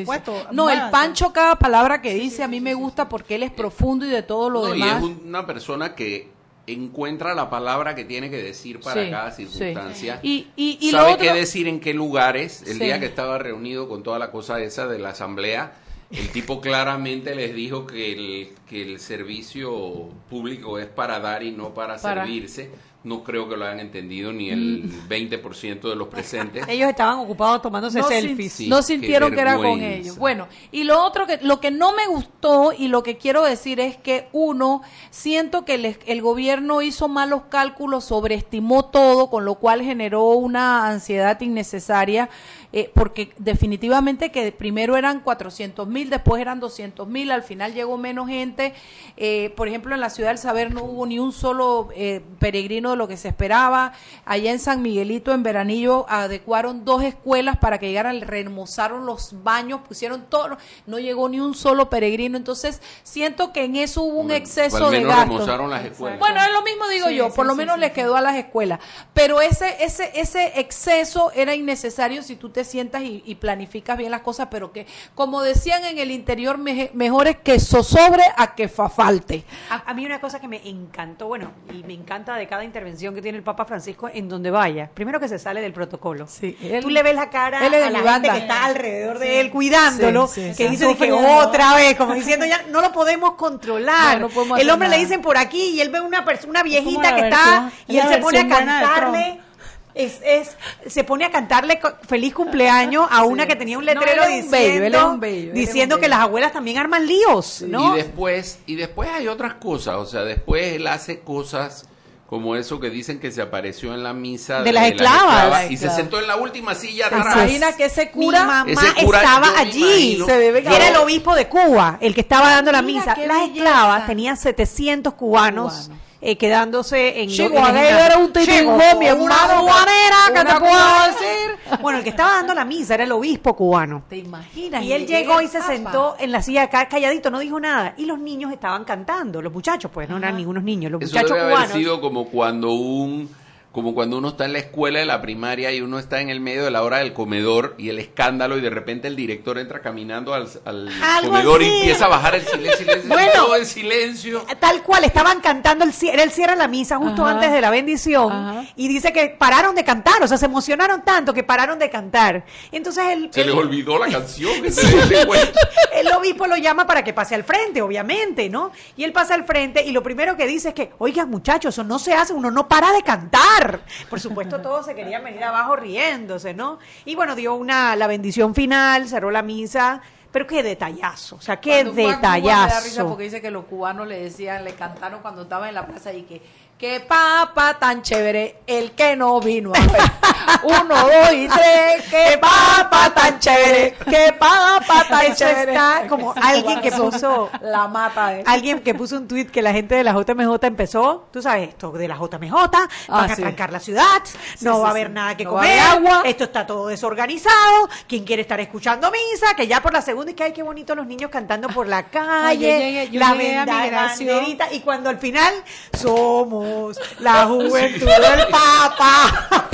Speaker 2: puesto.
Speaker 1: No, el Pancho cada palabra que dice a mí me gusta porque él es profundo y de todo lo demás.
Speaker 9: Y es una persona que encuentra la palabra que tiene que decir para cada circunstancia.
Speaker 1: Y, y,
Speaker 9: sabe qué decir en qué lugares. El día que estaba reunido con toda la cosa esa de la asamblea, el tipo <laughs> claramente les dijo que el, que el servicio público es para dar y no para, para. servirse no creo que lo hayan entendido ni el 20% mm. de los presentes. <laughs>
Speaker 2: ellos estaban ocupados tomándose selfies.
Speaker 1: no sintieron que era con ellos. Bueno, y lo otro que lo que no me gustó y lo que quiero decir es que uno siento que el, el gobierno hizo malos cálculos, sobreestimó todo, con lo cual generó una ansiedad innecesaria eh, porque definitivamente que primero eran 400 mil, después eran 200 mil, al final llegó menos gente. Eh, por ejemplo, en la ciudad del saber no hubo ni un solo eh, peregrino de lo que se esperaba. Allá en San Miguelito, en Veranillo, adecuaron dos escuelas para que llegaran, remozaron los baños, pusieron todo, no llegó ni un solo peregrino. Entonces, siento que en eso hubo un exceso de gastos. Bueno, es lo mismo digo yo, por lo menos le quedó a las escuelas. Pero ese, ese, ese exceso era innecesario si tú te sientas y, planificas bien las cosas, pero que, como decían en el interior, mejor es que sobre a que fa falte.
Speaker 2: A, mí una cosa que me encantó, bueno, y me encanta de cada intervención que tiene el Papa Francisco en donde vaya, primero que se sale del protocolo.
Speaker 1: Sí,
Speaker 2: Tú le ves la cara a la gente que está alrededor de él cuidándolo, que dice que otra vez, como diciendo ya no lo podemos controlar. el hombre le dicen por aquí y él ve una persona, una viejita que está y él se pone a cantarle es, es, se pone a cantarle feliz cumpleaños a una que tenía un letrero diciendo, diciendo que las abuelas también arman líos, ¿no?
Speaker 9: Y después, y después hay otras cosas, o sea, después él hace cosas como eso que dicen que se apareció en la misa
Speaker 2: de, las, esclavas,
Speaker 9: y se sentó en la última silla
Speaker 1: atrás. Imagina que ese cura,
Speaker 2: Mi mamá estaba allí, era el obispo de Cuba, el que estaba dando la misa. Las esclavas tenían 700 cubanos eh, quedándose en...
Speaker 1: Chico, aquello era un titingo, mi hermano.
Speaker 2: Una ¿qué te puedo decir? Bueno, el que estaba dando la misa era el obispo cubano.
Speaker 1: ¿Te imaginas?
Speaker 2: Y él llegó y se sentó en la silla acá calladito, no dijo nada. Y los niños estaban cantando, los muchachos, pues no eran ningunos niños, los
Speaker 9: Eso
Speaker 2: muchachos
Speaker 9: debe haber
Speaker 2: cubanos.
Speaker 9: sido como cuando un como cuando uno está en la escuela de la primaria y uno está en el medio de la hora del comedor y el escándalo y de repente el director entra caminando al, comedor y empieza a bajar el silencio, silencio
Speaker 2: Bueno.
Speaker 9: todo en silencio.
Speaker 2: Tal cual, estaban cantando, el, era el cierre de la misa justo
Speaker 1: Ajá.
Speaker 2: antes de la bendición
Speaker 1: Ajá.
Speaker 2: y dice que pararon de cantar, o sea, se emocionaron tanto que pararon de cantar. Entonces el,
Speaker 9: Se
Speaker 2: el-
Speaker 9: les olvidó la canción. <laughs> que se
Speaker 2: el obispo lo llama para que pase al frente, obviamente, ¿no? Y él pasa al frente y lo primero que dice es que, oigan muchachos, eso no se hace, uno no para de cantar. Por supuesto, todos se querían venir abajo riéndose, ¿no? Y bueno, dio una la bendición final, cerró la misa, pero qué detallazo, o sea, qué
Speaker 1: Cuando fue a Cuba me da risa
Speaker 2: detallazo.
Speaker 1: porque dice que los cubanos le decían, le cantaron cuando estaba en la plaza y que qué papa tan chévere el que no vino a ver. <laughs> Uno, dos y tres, qué papa tan chévere, qué papa tan
Speaker 2: Eso
Speaker 1: chévere.
Speaker 2: está como alguien que puso
Speaker 1: la mata de
Speaker 2: Alguien que puso un tuit que la gente de la JMJ empezó, tú sabes esto, de la JMJ, van
Speaker 1: Ah,
Speaker 2: a
Speaker 1: sí.
Speaker 2: trancar la ciudad, no
Speaker 1: sí,
Speaker 2: va a haber nada que
Speaker 1: No
Speaker 2: comer,
Speaker 1: agua.
Speaker 2: esto está todo desorganizado, quien quiere estar escuchando misa, que ya por la segunda y que ay qué bonito los niños cantando por la calle,
Speaker 10: llegué- yo
Speaker 2: la
Speaker 10: llegué a
Speaker 2: benda-
Speaker 10: migración.
Speaker 2: banderita, y cuando al final somos la juventud del Papa.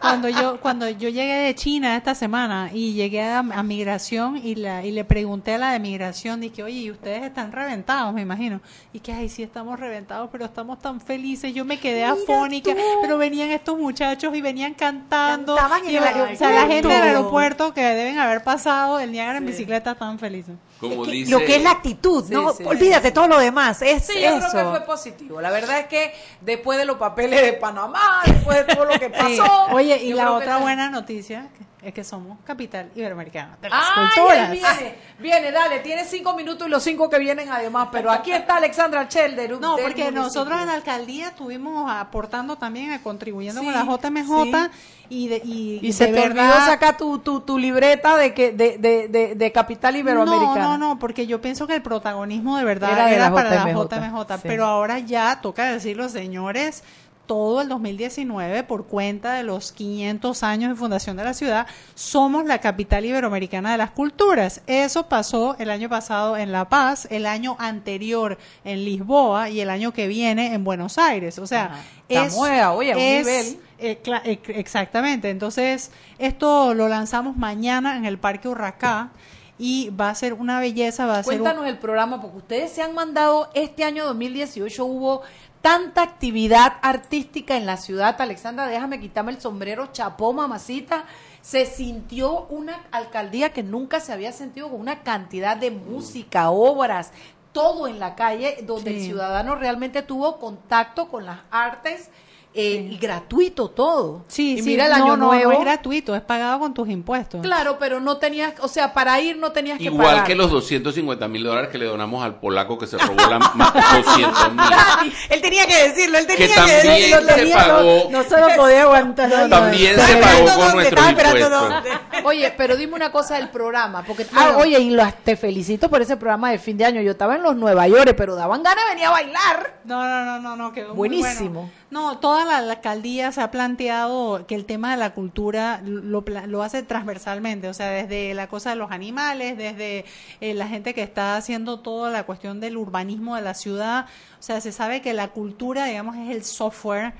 Speaker 10: cuando yo cuando yo llegué de China esta semana y llegué a, a migración y la y le pregunté a la de migración dije oye y ustedes están reventados me imagino. Y que ay sí estamos reventados pero estamos tan felices yo me quedé afónica pero venían estos muchachos y venían cantando.
Speaker 2: Cantaban en el
Speaker 10: la- o sea la gente del
Speaker 2: aeropuerto.
Speaker 10: aeropuerto que deben haber pasado el Niágara en bicicleta tan felices
Speaker 9: Como
Speaker 2: Que-
Speaker 9: dice,
Speaker 2: lo que es la actitud,
Speaker 1: Sí,
Speaker 2: no
Speaker 1: sí,
Speaker 2: olvídate todo lo demás, es
Speaker 1: Sí, yo
Speaker 2: eso.
Speaker 1: creo que fue positivo. La verdad es que después de los papeles de Panamá, después de todo lo que <laughs>
Speaker 10: Sí.
Speaker 1: pasó.
Speaker 10: oye y la otra buena noticia que- es que somos capital iberoamericana de las
Speaker 1: Ay,
Speaker 10: culturas
Speaker 1: viene, viene, dale, tiene cinco minutos y los cinco que vienen además, pero aquí está Alexandra Chelder.
Speaker 10: No, porque
Speaker 1: municipio.
Speaker 10: nosotros en la alcaldía estuvimos aportando también, eh, contribuyendo
Speaker 1: Sí,
Speaker 10: con la JMJ
Speaker 1: sí.
Speaker 10: y de, y,
Speaker 1: Y se
Speaker 10: de
Speaker 1: te
Speaker 10: verdad-
Speaker 1: sacar tu, tu, tu libreta de que de, de, de, de capital iberoamericana.
Speaker 10: No, no, no, porque yo pienso que el protagonismo de verdad
Speaker 1: Era
Speaker 10: era,
Speaker 1: de la
Speaker 10: para la
Speaker 1: JMJ,
Speaker 10: JMJ,
Speaker 1: sí.
Speaker 10: pero ahora ya toca decirlo, señores, todo el 2019 por cuenta de los 500 años de fundación de la ciudad, somos la capital iberoamericana de las culturas. Eso pasó el año pasado en La Paz, el año anterior en Lisboa y el año que viene en Buenos Aires. O sea,
Speaker 1: Ajá.
Speaker 10: Es,
Speaker 1: nueva, oye, a un
Speaker 10: es-
Speaker 1: nivel.
Speaker 10: eh, eh, exactamente. Entonces, esto lo lanzamos mañana en el Parque Urracá y va a ser una belleza, va a ser un-
Speaker 1: Cuéntanos el programa, porque ustedes se han mandado, este año 2018 hubo tanta actividad artística en la ciudad. Alexandra, déjame quitarme el sombrero, chapó, mamacita. Se sintió una alcaldía que nunca se había sentido con una cantidad de música, obras, todo en la calle, donde el ciudadano realmente tuvo contacto con las artes eh, y gratuito todo.
Speaker 10: Sí,
Speaker 1: y
Speaker 10: sí,
Speaker 1: mira el
Speaker 10: no,
Speaker 1: año
Speaker 10: no,
Speaker 1: nuevo.
Speaker 10: no es gratuito, es pagado con tus impuestos.
Speaker 1: Claro, pero no tenías, o sea, para ir no tenías que
Speaker 9: Igual
Speaker 1: pagar.
Speaker 9: que los 250 mil dólares que le donamos al polaco que se robó la más <laughs> 200 mil.
Speaker 2: Él tenía que decirlo, él tenía
Speaker 9: Que
Speaker 2: que,
Speaker 9: también
Speaker 2: decirlo.
Speaker 9: se
Speaker 2: tenía-
Speaker 9: pagó.
Speaker 1: No se lo podía aguantar.
Speaker 9: También
Speaker 2: Estaba
Speaker 9: se pagó
Speaker 2: esperando
Speaker 9: con
Speaker 2: dónde,
Speaker 9: nuestros
Speaker 2: estaba esperando
Speaker 9: impuestos.
Speaker 2: dónde. <laughs>
Speaker 1: Oye, pero dime una cosa del programa, porque ah, oye, y los- te felicito por ese programa de fin de año. Yo estaba en los Nueva York, pero daban ganas de venir a bailar.
Speaker 10: No, no, no, no, no, quedó muy
Speaker 1: Buenísimo.
Speaker 10: bueno. No, toda la, alcaldía se ha planteado que el tema de la cultura lo, lo hace transversalmente, o sea, desde la cosa de los animales, desde eh, la gente que está haciendo toda la cuestión del urbanismo de la ciudad, o sea, se sabe que la cultura, digamos, es el software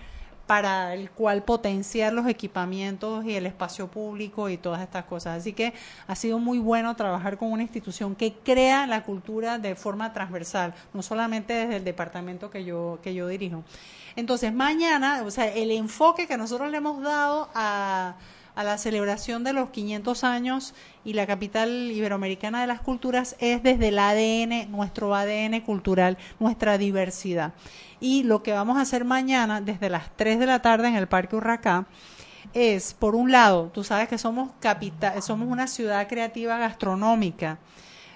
Speaker 10: para el cual potenciar los equipamientos y el espacio público y todas estas cosas. Así que ha sido muy bueno trabajar con una institución que crea la cultura de forma transversal, no solamente desde el departamento que yo, que yo dirijo. Entonces, mañana, o sea, el enfoque que nosotros le hemos dado a, la celebración de los 500 años y la capital iberoamericana de las culturas es desde el ADN, nuestro ADN cultural, nuestra diversidad. Y lo que vamos a hacer mañana, desde las 3 de la tarde en el Parque Urracá, es, por un lado, tú sabes que somos capital, somos una ciudad creativa gastronómica.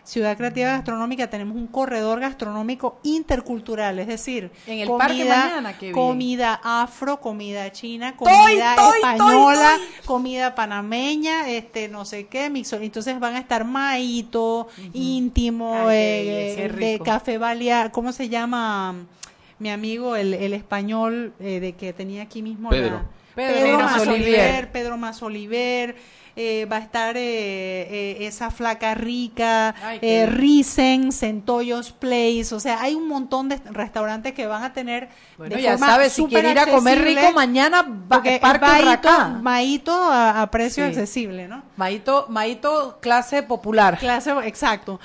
Speaker 10: Ciudad Creativa Gastronómica tenemos un corredor gastronómico intercultural, es decir,
Speaker 1: En el parque mañana, qué bien.
Speaker 10: comida afro, comida china, comida
Speaker 1: toy,
Speaker 10: española,
Speaker 1: toy, toy.
Speaker 10: comida panameña, este no sé qué, mixo. Entonces van a estar maíto, íntimo,
Speaker 1: Ay,
Speaker 10: eh,
Speaker 1: qué
Speaker 10: de café balear, ¿cómo se llama? mi amigo, el, el español eh, de que tenía aquí mismo
Speaker 9: Pedro.
Speaker 10: la-
Speaker 1: Pedro
Speaker 10: Pedro.
Speaker 1: Masoliver,
Speaker 10: Pedro Masoliver, eh, va a estar eh, eh, esa flaca rica,
Speaker 1: Ay,
Speaker 10: eh. Risen, Centollos Place, o sea, hay un montón de restaurantes que van a tener
Speaker 1: Bueno,
Speaker 10: de
Speaker 1: ya
Speaker 10: forma
Speaker 1: sabes, si
Speaker 10: súper
Speaker 1: quiere ir a comer rico, mañana va Parque
Speaker 10: Maíto,
Speaker 1: Urracá.
Speaker 10: Maíto a, a precio
Speaker 1: Sí.
Speaker 10: accesible, ¿no?
Speaker 1: Maito, Maito, clase popular.
Speaker 10: Clase, exacto.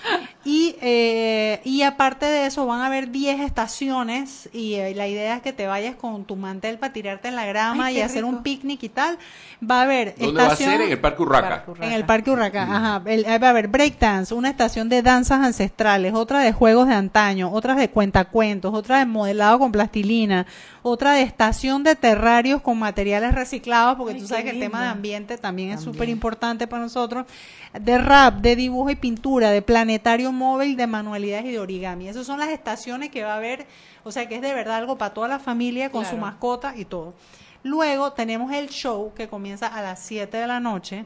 Speaker 10: Y, eh, y aparte de eso, van a haber 10 estaciones y eh, la idea es que te vayas con tu mantel para tirarte en la grama
Speaker 1: Ay,
Speaker 10: y hacer un picnic y tal. Va a haber
Speaker 9: ¿Dónde va a
Speaker 10: estación
Speaker 9: ser? En el Parque Urraca.
Speaker 10: en el Parque Urraca, ajá. El- va a haber breakdance, una estación de danzas ancestrales, otra de juegos de antaño, otra de cuentacuentos, otra de modelado con plastilina, otra de estación de terrarios con materiales reciclados, porque
Speaker 1: Ay,
Speaker 10: tú sabes que el tema de ambiente también, es súper importante para nosotros, de rap, de dibujo y pintura, de planetario móvil, de manualidades y de origami. Esas son las estaciones que va a haber, o sea que es de verdad algo para toda la familia con su mascota y todo. Luego tenemos el show que comienza a las 7 de la noche,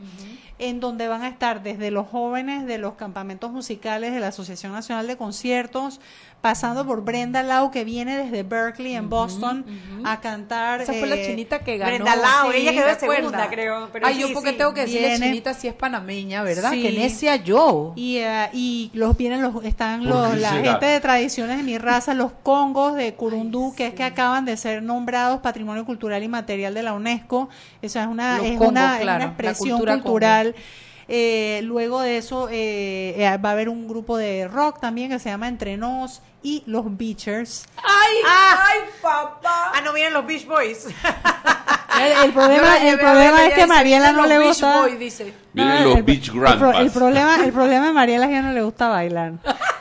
Speaker 10: en donde van a estar desde los jóvenes de los campamentos musicales de la Asociación Nacional de Conciertos, pasando por Brenda Lau, que viene desde Berkeley, en Boston, a cantar.
Speaker 1: Esa fue la
Speaker 10: eh,
Speaker 1: chinita que ganó.
Speaker 2: Brenda Lau,
Speaker 1: Sí,
Speaker 2: ella quedó de segunda, creo, pero
Speaker 1: Ay,
Speaker 2: sí,
Speaker 1: yo porque
Speaker 2: sí,
Speaker 1: tengo que decirle
Speaker 10: viene.
Speaker 1: chinita si es panameña, ¿verdad?
Speaker 10: Sí.
Speaker 1: Que necia yo.
Speaker 10: Y, eh, y los vienen los están
Speaker 9: ¿Por
Speaker 10: los la
Speaker 9: será?
Speaker 10: gente de tradiciones de mi raza, los congos de Curundú, que es que acaban de ser nombrados Patrimonio Cultural y Material de la UNESCO. Esa es una
Speaker 1: Los
Speaker 10: es
Speaker 1: congos,
Speaker 10: una, es
Speaker 1: claro,
Speaker 10: una expresión
Speaker 1: cultura
Speaker 10: cultural. Eh, luego de eso eh, eh, va a haber un grupo de rock también que se llama Entre Nos y los Beachers.
Speaker 1: ¡Ay!
Speaker 2: Ah.
Speaker 1: ¡Ay, papá!
Speaker 2: Ah, no vienen los Beach Boys. <laughs>
Speaker 10: El, el
Speaker 1: Yo
Speaker 10: problema, el
Speaker 1: a
Speaker 10: problema es que Mariela
Speaker 1: "Vienen
Speaker 10: no le gusta.
Speaker 1: Boys", dice.
Speaker 9: Vienen los
Speaker 10: el-
Speaker 9: Beach
Speaker 10: el pro-
Speaker 9: Grandpas.
Speaker 10: El, problema, el problema de Mariela es que no le gusta bailar. <laughs>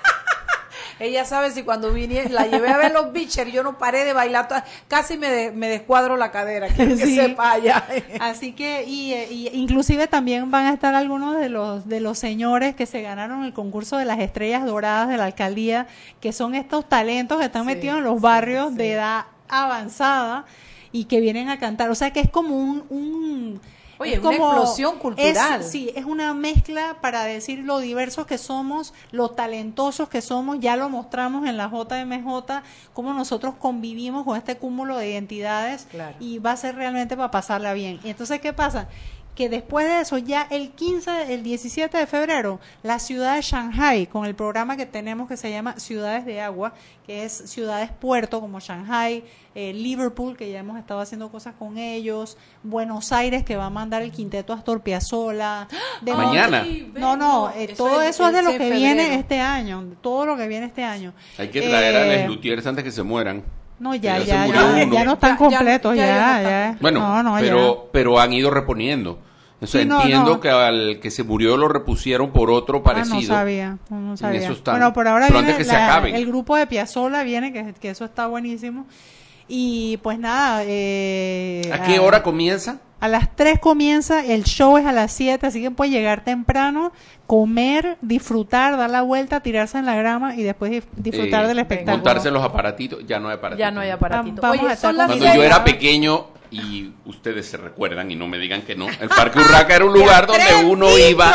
Speaker 1: Ella sabe si cuando vine, la llevé a ver los Beachers, yo no paré de bailar, toda- casi me, de- me descuadro la cadera, que <laughs>
Speaker 10: Sí.
Speaker 1: sepa ya. <laughs>
Speaker 10: Así que, y, eh, y inclusive también van a estar algunos de los, de los señores que se ganaron el concurso de las estrellas doradas de la alcaldía, que son estos talentos que están
Speaker 1: Sí,
Speaker 10: metidos en los barrios de edad avanzada y que vienen a cantar. O sea que es como un... un
Speaker 1: Oye,
Speaker 10: es
Speaker 1: una
Speaker 10: como-
Speaker 1: explosión cultural.
Speaker 10: es- sí, es una mezcla para decir lo diversos que somos, lo talentosos que somos. Ya lo mostramos en la JMJ, cómo nosotros convivimos con este cúmulo de identidades
Speaker 1: Claro.
Speaker 10: y va a ser realmente para pasarla bien. Y entonces, ¿qué pasa? Que después de eso, ya el 15, el 17 de febrero, la ciudad de Shanghai, con el programa que tenemos que se llama Ciudades de Agua, que es ciudades puerto como Shanghai, eh, Liverpool, que ya hemos estado haciendo cosas con ellos, Buenos Aires, que va a mandar el quinteto Astor Piazzolla. <gasps> de
Speaker 9: Mañana.
Speaker 10: No, no, eh,
Speaker 1: Eso
Speaker 10: todo
Speaker 1: es
Speaker 10: eso es de lo
Speaker 1: 6
Speaker 10: que viene este año, todo lo que viene este año.
Speaker 9: Hay que traer a
Speaker 10: Eh,
Speaker 9: Les Luthiers antes que se mueran.
Speaker 10: No, ya,
Speaker 9: Ya
Speaker 10: ya, ya, no están completos,
Speaker 1: ya
Speaker 10: ya.
Speaker 9: Bueno,
Speaker 10: No, no, ya.
Speaker 9: pero, pero han ido reponiendo. O sea,
Speaker 10: Sí, no,
Speaker 9: entiendo
Speaker 10: no.
Speaker 9: que al que se murió lo repusieron por otro
Speaker 10: Ah,
Speaker 9: parecido.
Speaker 10: no sabía, no, sabía.
Speaker 9: eso están.
Speaker 10: Bueno, por ahora
Speaker 9: Pero
Speaker 10: viene
Speaker 9: antes que se acaben.
Speaker 10: el grupo de Piazzola viene, que, que eso está buenísimo. Y pues nada, eh,
Speaker 9: ¿A qué hora comienza?
Speaker 10: A las 3 comienza, el show es a las 7, así que puede llegar temprano, comer, disfrutar, dar la vuelta, tirarse en la grama y después disfrutar
Speaker 9: Eh,
Speaker 10: del espectáculo.
Speaker 9: Montarse los aparatitos. Ya no hay aparatitos.
Speaker 1: Ya no hay aparatito.
Speaker 10: Vamos a
Speaker 1: Oye, son las
Speaker 9: Cuando
Speaker 1: seis-
Speaker 9: yo era pequeño, y ustedes se recuerdan y no me digan que no, el Parque Urraca era un lugar donde uno iba,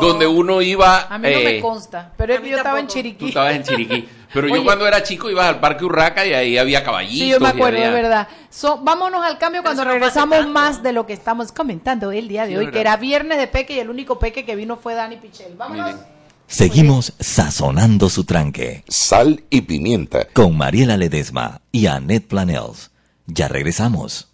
Speaker 9: donde uno iba...
Speaker 1: A mí no me
Speaker 9: eh,
Speaker 1: consta, pero es que yo estaba en Chiriquí.
Speaker 9: Tú estabas en Chiriquí. Pero yo cuando era chico iba al Parque Urraca y ahí había caballitos.
Speaker 1: Sí, yo me acuerdo,
Speaker 9: había-
Speaker 1: es verdad. So, vámonos al cambio cuando regresamos más de lo que estamos comentando el día de
Speaker 9: Sí,
Speaker 1: hoy, que era viernes de peque y el único peque que vino fue Dani Pichel. Vámonos.
Speaker 9: Miren.
Speaker 4: Seguimos sazonando su tranque.
Speaker 7: Sal y pimienta.
Speaker 4: Con Mariela Ledesma y Annette Planels. Ya regresamos.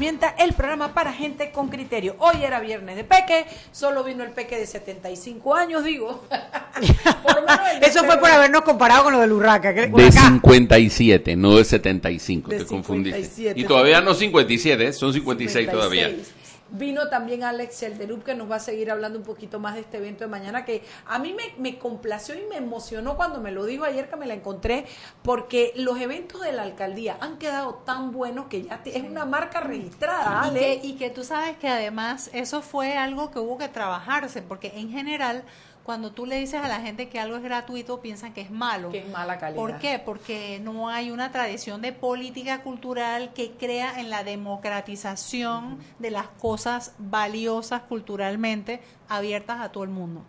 Speaker 1: Pimienta, el programa para gente con criterio. Hoy era viernes de Peque, solo vino el Peque de 75 años, digo. <laughs> Por menos
Speaker 2: Eso fue por habernos comparado con lo del Urraca.
Speaker 9: De
Speaker 2: Huracán.
Speaker 9: 57, no de 75,
Speaker 1: De
Speaker 9: te confundiste.
Speaker 1: 57.
Speaker 9: Y todavía no 57, ¿eh? son 56 todavía.
Speaker 1: 56. Vino también Alex Elderup que nos va a seguir hablando un poquito más de este evento de mañana que a mí me, me complació y me emocionó cuando me lo dijo ayer que me la encontré porque los eventos de la alcaldía han quedado tan buenos que ya te- es una marca registrada,
Speaker 10: Y que, y que tú sabes que además eso fue algo que hubo que trabajarse, porque en general, cuando tú le dices a la gente que algo es gratuito, piensan que es malo.
Speaker 1: Que es mala calidad.
Speaker 10: ¿Por qué? Porque no hay una tradición de política cultural que crea en la democratización de las cosas valiosas culturalmente abiertas a todo el mundo.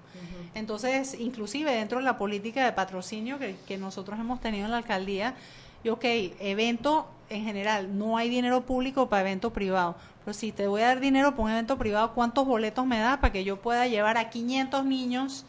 Speaker 10: Entonces, inclusive dentro de la política de patrocinio que, que nosotros hemos tenido en la alcaldía, y ok, evento en general, no hay dinero público para evento privado, pero si te voy a dar dinero para un evento privado, ¿cuántos boletos me da para que yo pueda llevar a 500 niños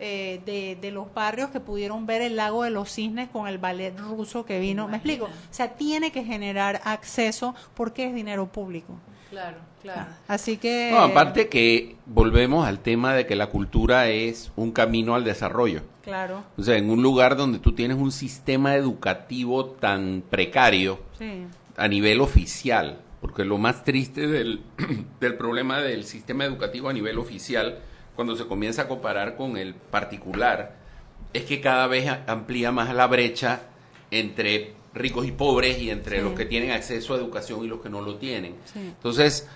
Speaker 10: eh, de, de los barrios que pudieron ver el lago de los cisnes con el ballet ruso que vino? ¿Me explico? O sea, tiene que generar acceso porque es dinero público.
Speaker 1: Claro, claro.
Speaker 10: Así que...
Speaker 9: No, aparte que volvemos al tema de que la cultura es un camino al desarrollo.
Speaker 10: Claro,
Speaker 9: O sea, en un lugar donde tú tienes un sistema educativo tan precario
Speaker 10: sí.
Speaker 9: a nivel oficial, porque lo más triste del, <clears throat> del problema del sistema educativo a nivel oficial, cuando se comienza a comparar con el particular, es que cada vez amplía más la brecha entre ricos y pobres y entre
Speaker 10: Sí.
Speaker 9: los que tienen acceso a educación y los que no lo tienen.
Speaker 10: Sí.
Speaker 9: Entonces,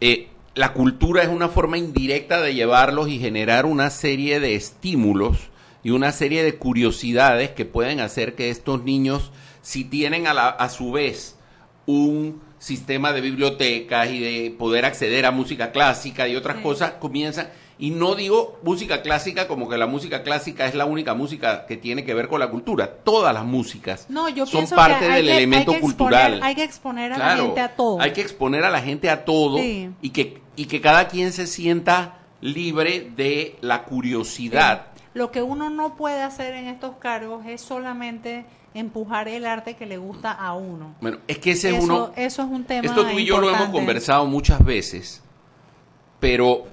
Speaker 9: eh, la cultura es una forma indirecta de llevarlos y generar una serie de estímulos y una serie de curiosidades que pueden hacer que estos niños, si tienen a, la- a su vez un sistema de bibliotecas y de poder acceder a música clásica y otras
Speaker 10: Sí.
Speaker 9: cosas, comienzan, y no digo música clásica como que la música clásica es la única música que tiene que ver con la cultura, todas las músicas
Speaker 10: No, yo
Speaker 9: son parte del
Speaker 10: que- hay
Speaker 9: elemento
Speaker 10: exponer-
Speaker 9: cultural.
Speaker 10: hay que exponer a la gente a todo.
Speaker 9: Hay que exponer a la gente a todo
Speaker 10: Sí.
Speaker 9: y, que, y que cada quien se sienta libre de la curiosidad.
Speaker 10: Lo que uno no puede hacer en estos cargos es solamente empujar el arte que le gusta a uno.
Speaker 9: Bueno, es que ese es uno...
Speaker 10: eso es un tema
Speaker 9: Esto tú y yo lo hemos conversado muchas veces, pero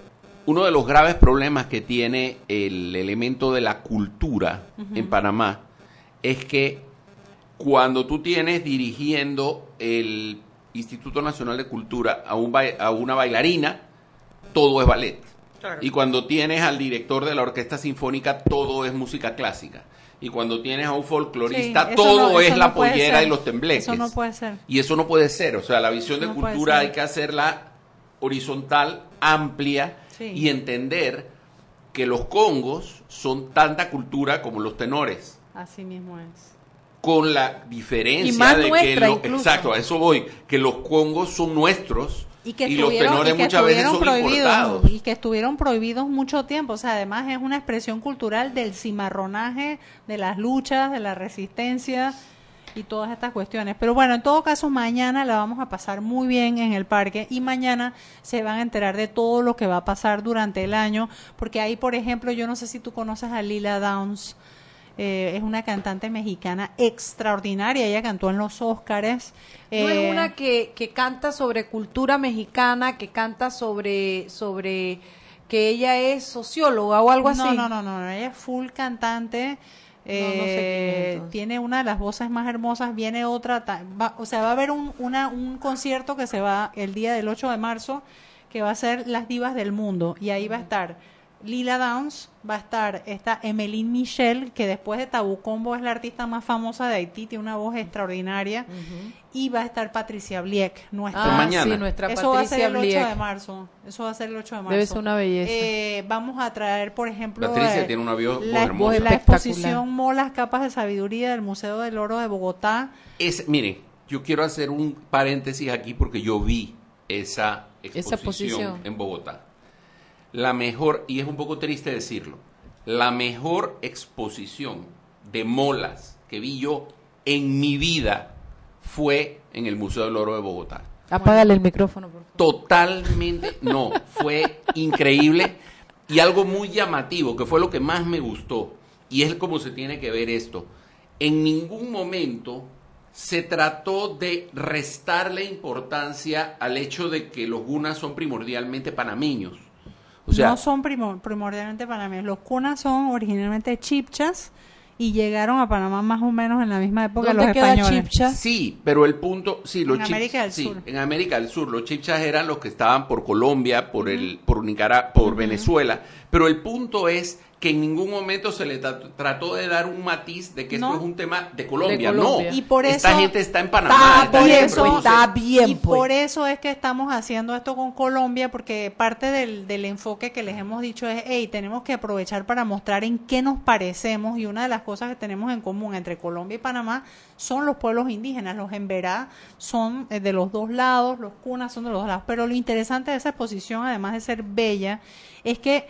Speaker 9: uno de los graves problemas que tiene el elemento de la cultura en Panamá es que cuando tú tienes dirigiendo el Instituto Nacional de Cultura a, un a una bailarina, todo es ballet. Y cuando tienes al director de la orquesta sinfónica, todo es música clásica. Y cuando tienes a un folclorista,
Speaker 10: Sí,
Speaker 9: todo
Speaker 10: no-
Speaker 9: es la pollera
Speaker 10: ser.
Speaker 9: y los tembleques.
Speaker 10: Eso no puede ser.
Speaker 9: Y eso no puede ser. O sea, la visión de
Speaker 10: No
Speaker 9: cultura hay que hacerla horizontal, amplia
Speaker 10: Sí.
Speaker 9: y entender que los congos son tanta cultura como los tenores.
Speaker 10: Así mismo es.
Speaker 9: Con la diferencia
Speaker 1: Y más
Speaker 9: de que
Speaker 1: nuestra
Speaker 9: lo-
Speaker 1: incluso.
Speaker 9: exacto, a eso voy, que los congos son nuestros
Speaker 10: Y que
Speaker 9: los tenores
Speaker 10: y que
Speaker 9: muchas veces son
Speaker 10: prohibidos
Speaker 9: importados.
Speaker 10: y que estuvieron prohibidos mucho tiempo. O sea, además es una expresión cultural del cimarronaje, de las luchas, de la resistencia y todas estas cuestiones. Pero bueno, en todo caso, mañana la vamos a pasar muy bien en el parque y mañana se van a enterar de todo lo que va a pasar durante el año, porque ahí, por ejemplo, yo no sé si tú conoces a Lila Downs. eh, es una cantante mexicana extraordinaria, ella cantó en los Óscares.
Speaker 1: No
Speaker 10: eh,
Speaker 1: es una que, que canta sobre cultura mexicana, que canta sobre, sobre que ella es socióloga o algo así.
Speaker 10: No, no, no, no, ella es full cantante.
Speaker 1: No, no sé quién
Speaker 10: eh, tiene una de las voces más hermosas, viene otra, ta- va- o sea, va a haber un, una, un concierto que se va el día del 8 de marzo, que va a ser Las Divas del Mundo, y ahí va a estar Lila Downs, va a estar esta Emeline Michel, que después de Tabu Combo es la artista más famosa de Haití, tiene una voz extraordinaria, y va a estar Patricia Bliek, nuestra.
Speaker 9: Ah, mañana.
Speaker 1: sí, nuestra
Speaker 10: Eso va a ser
Speaker 1: Patricia
Speaker 10: el 8
Speaker 1: Bliek.
Speaker 10: de marzo. Eso va a ser el 8 de marzo.
Speaker 1: Debe ser una belleza.
Speaker 10: Eh, vamos a traer, por ejemplo,
Speaker 9: Patricia
Speaker 10: eh,
Speaker 9: tiene una voz
Speaker 10: la,
Speaker 9: hermosa.
Speaker 10: la exposición Molas Capas de Sabiduría del Museo del Oro de Bogotá.
Speaker 9: Es, mire, yo quiero hacer un paréntesis aquí porque yo vi esa exposición,
Speaker 1: exposición.
Speaker 9: en Bogotá. La mejor, y es un poco triste decirlo, la mejor exposición de molas que vi yo en mi vida fue en el Museo del Oro de Bogotá.
Speaker 1: Apágale el micrófono, por favor.
Speaker 9: Totalmente, no, fue increíble y algo muy llamativo, que fue lo que más me gustó, y es como se tiene que ver esto. En ningún momento se trató de restarle importancia al hecho de que los gunas son primordialmente panameños. O sea,
Speaker 10: no son primo- primordialmente panameños. Los cunas son originalmente chipchas y llegaron a Panamá más o menos en la misma época de
Speaker 1: ¿Dónde
Speaker 10: los
Speaker 1: queda
Speaker 10: españoles.
Speaker 1: Chipcha?
Speaker 9: Sí, pero el punto, sí, los
Speaker 10: En
Speaker 9: chips-
Speaker 10: América del
Speaker 9: sí,
Speaker 10: Sur.
Speaker 9: en América del Sur, los chipchas eran los que estaban por Colombia, por el, por Nicaragua, por Venezuela, pero el punto es que en ningún momento se le tra- trató de dar un matiz de que
Speaker 10: No.
Speaker 9: esto es un tema de Colombia,
Speaker 1: De Colombia.
Speaker 9: no.
Speaker 10: Y por
Speaker 9: esta
Speaker 10: eso-
Speaker 9: gente está en Panamá,
Speaker 1: Está bien, pues,
Speaker 9: produce-
Speaker 1: está bien,
Speaker 10: y
Speaker 1: pues.
Speaker 10: por eso es que estamos haciendo esto con Colombia, porque parte del, del enfoque que les hemos dicho es, hey, tenemos que aprovechar para mostrar en qué nos parecemos y una de las cosas que tenemos en común entre Colombia y Panamá son los pueblos indígenas. Los emberá son eh, de los dos lados, los cunas son de los dos lados. Pero lo interesante de esa exposición, además de ser bella, es que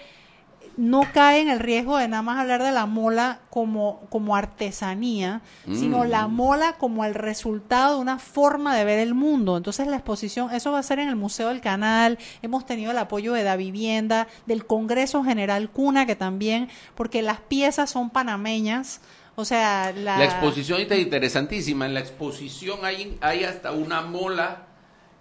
Speaker 10: no cae en el riesgo de nada más hablar de la mola como, como artesanía, sino
Speaker 9: Mm.
Speaker 10: la mola como el resultado de una forma de ver el mundo. Entonces la exposición, eso va a ser en el Museo del Canal, hemos tenido el apoyo de Da Vivienda, del Congreso General Cuna, que también, porque las piezas son panameñas, o sea, la...
Speaker 9: La exposición está interesantísima. En la exposición hay, hay hasta una mola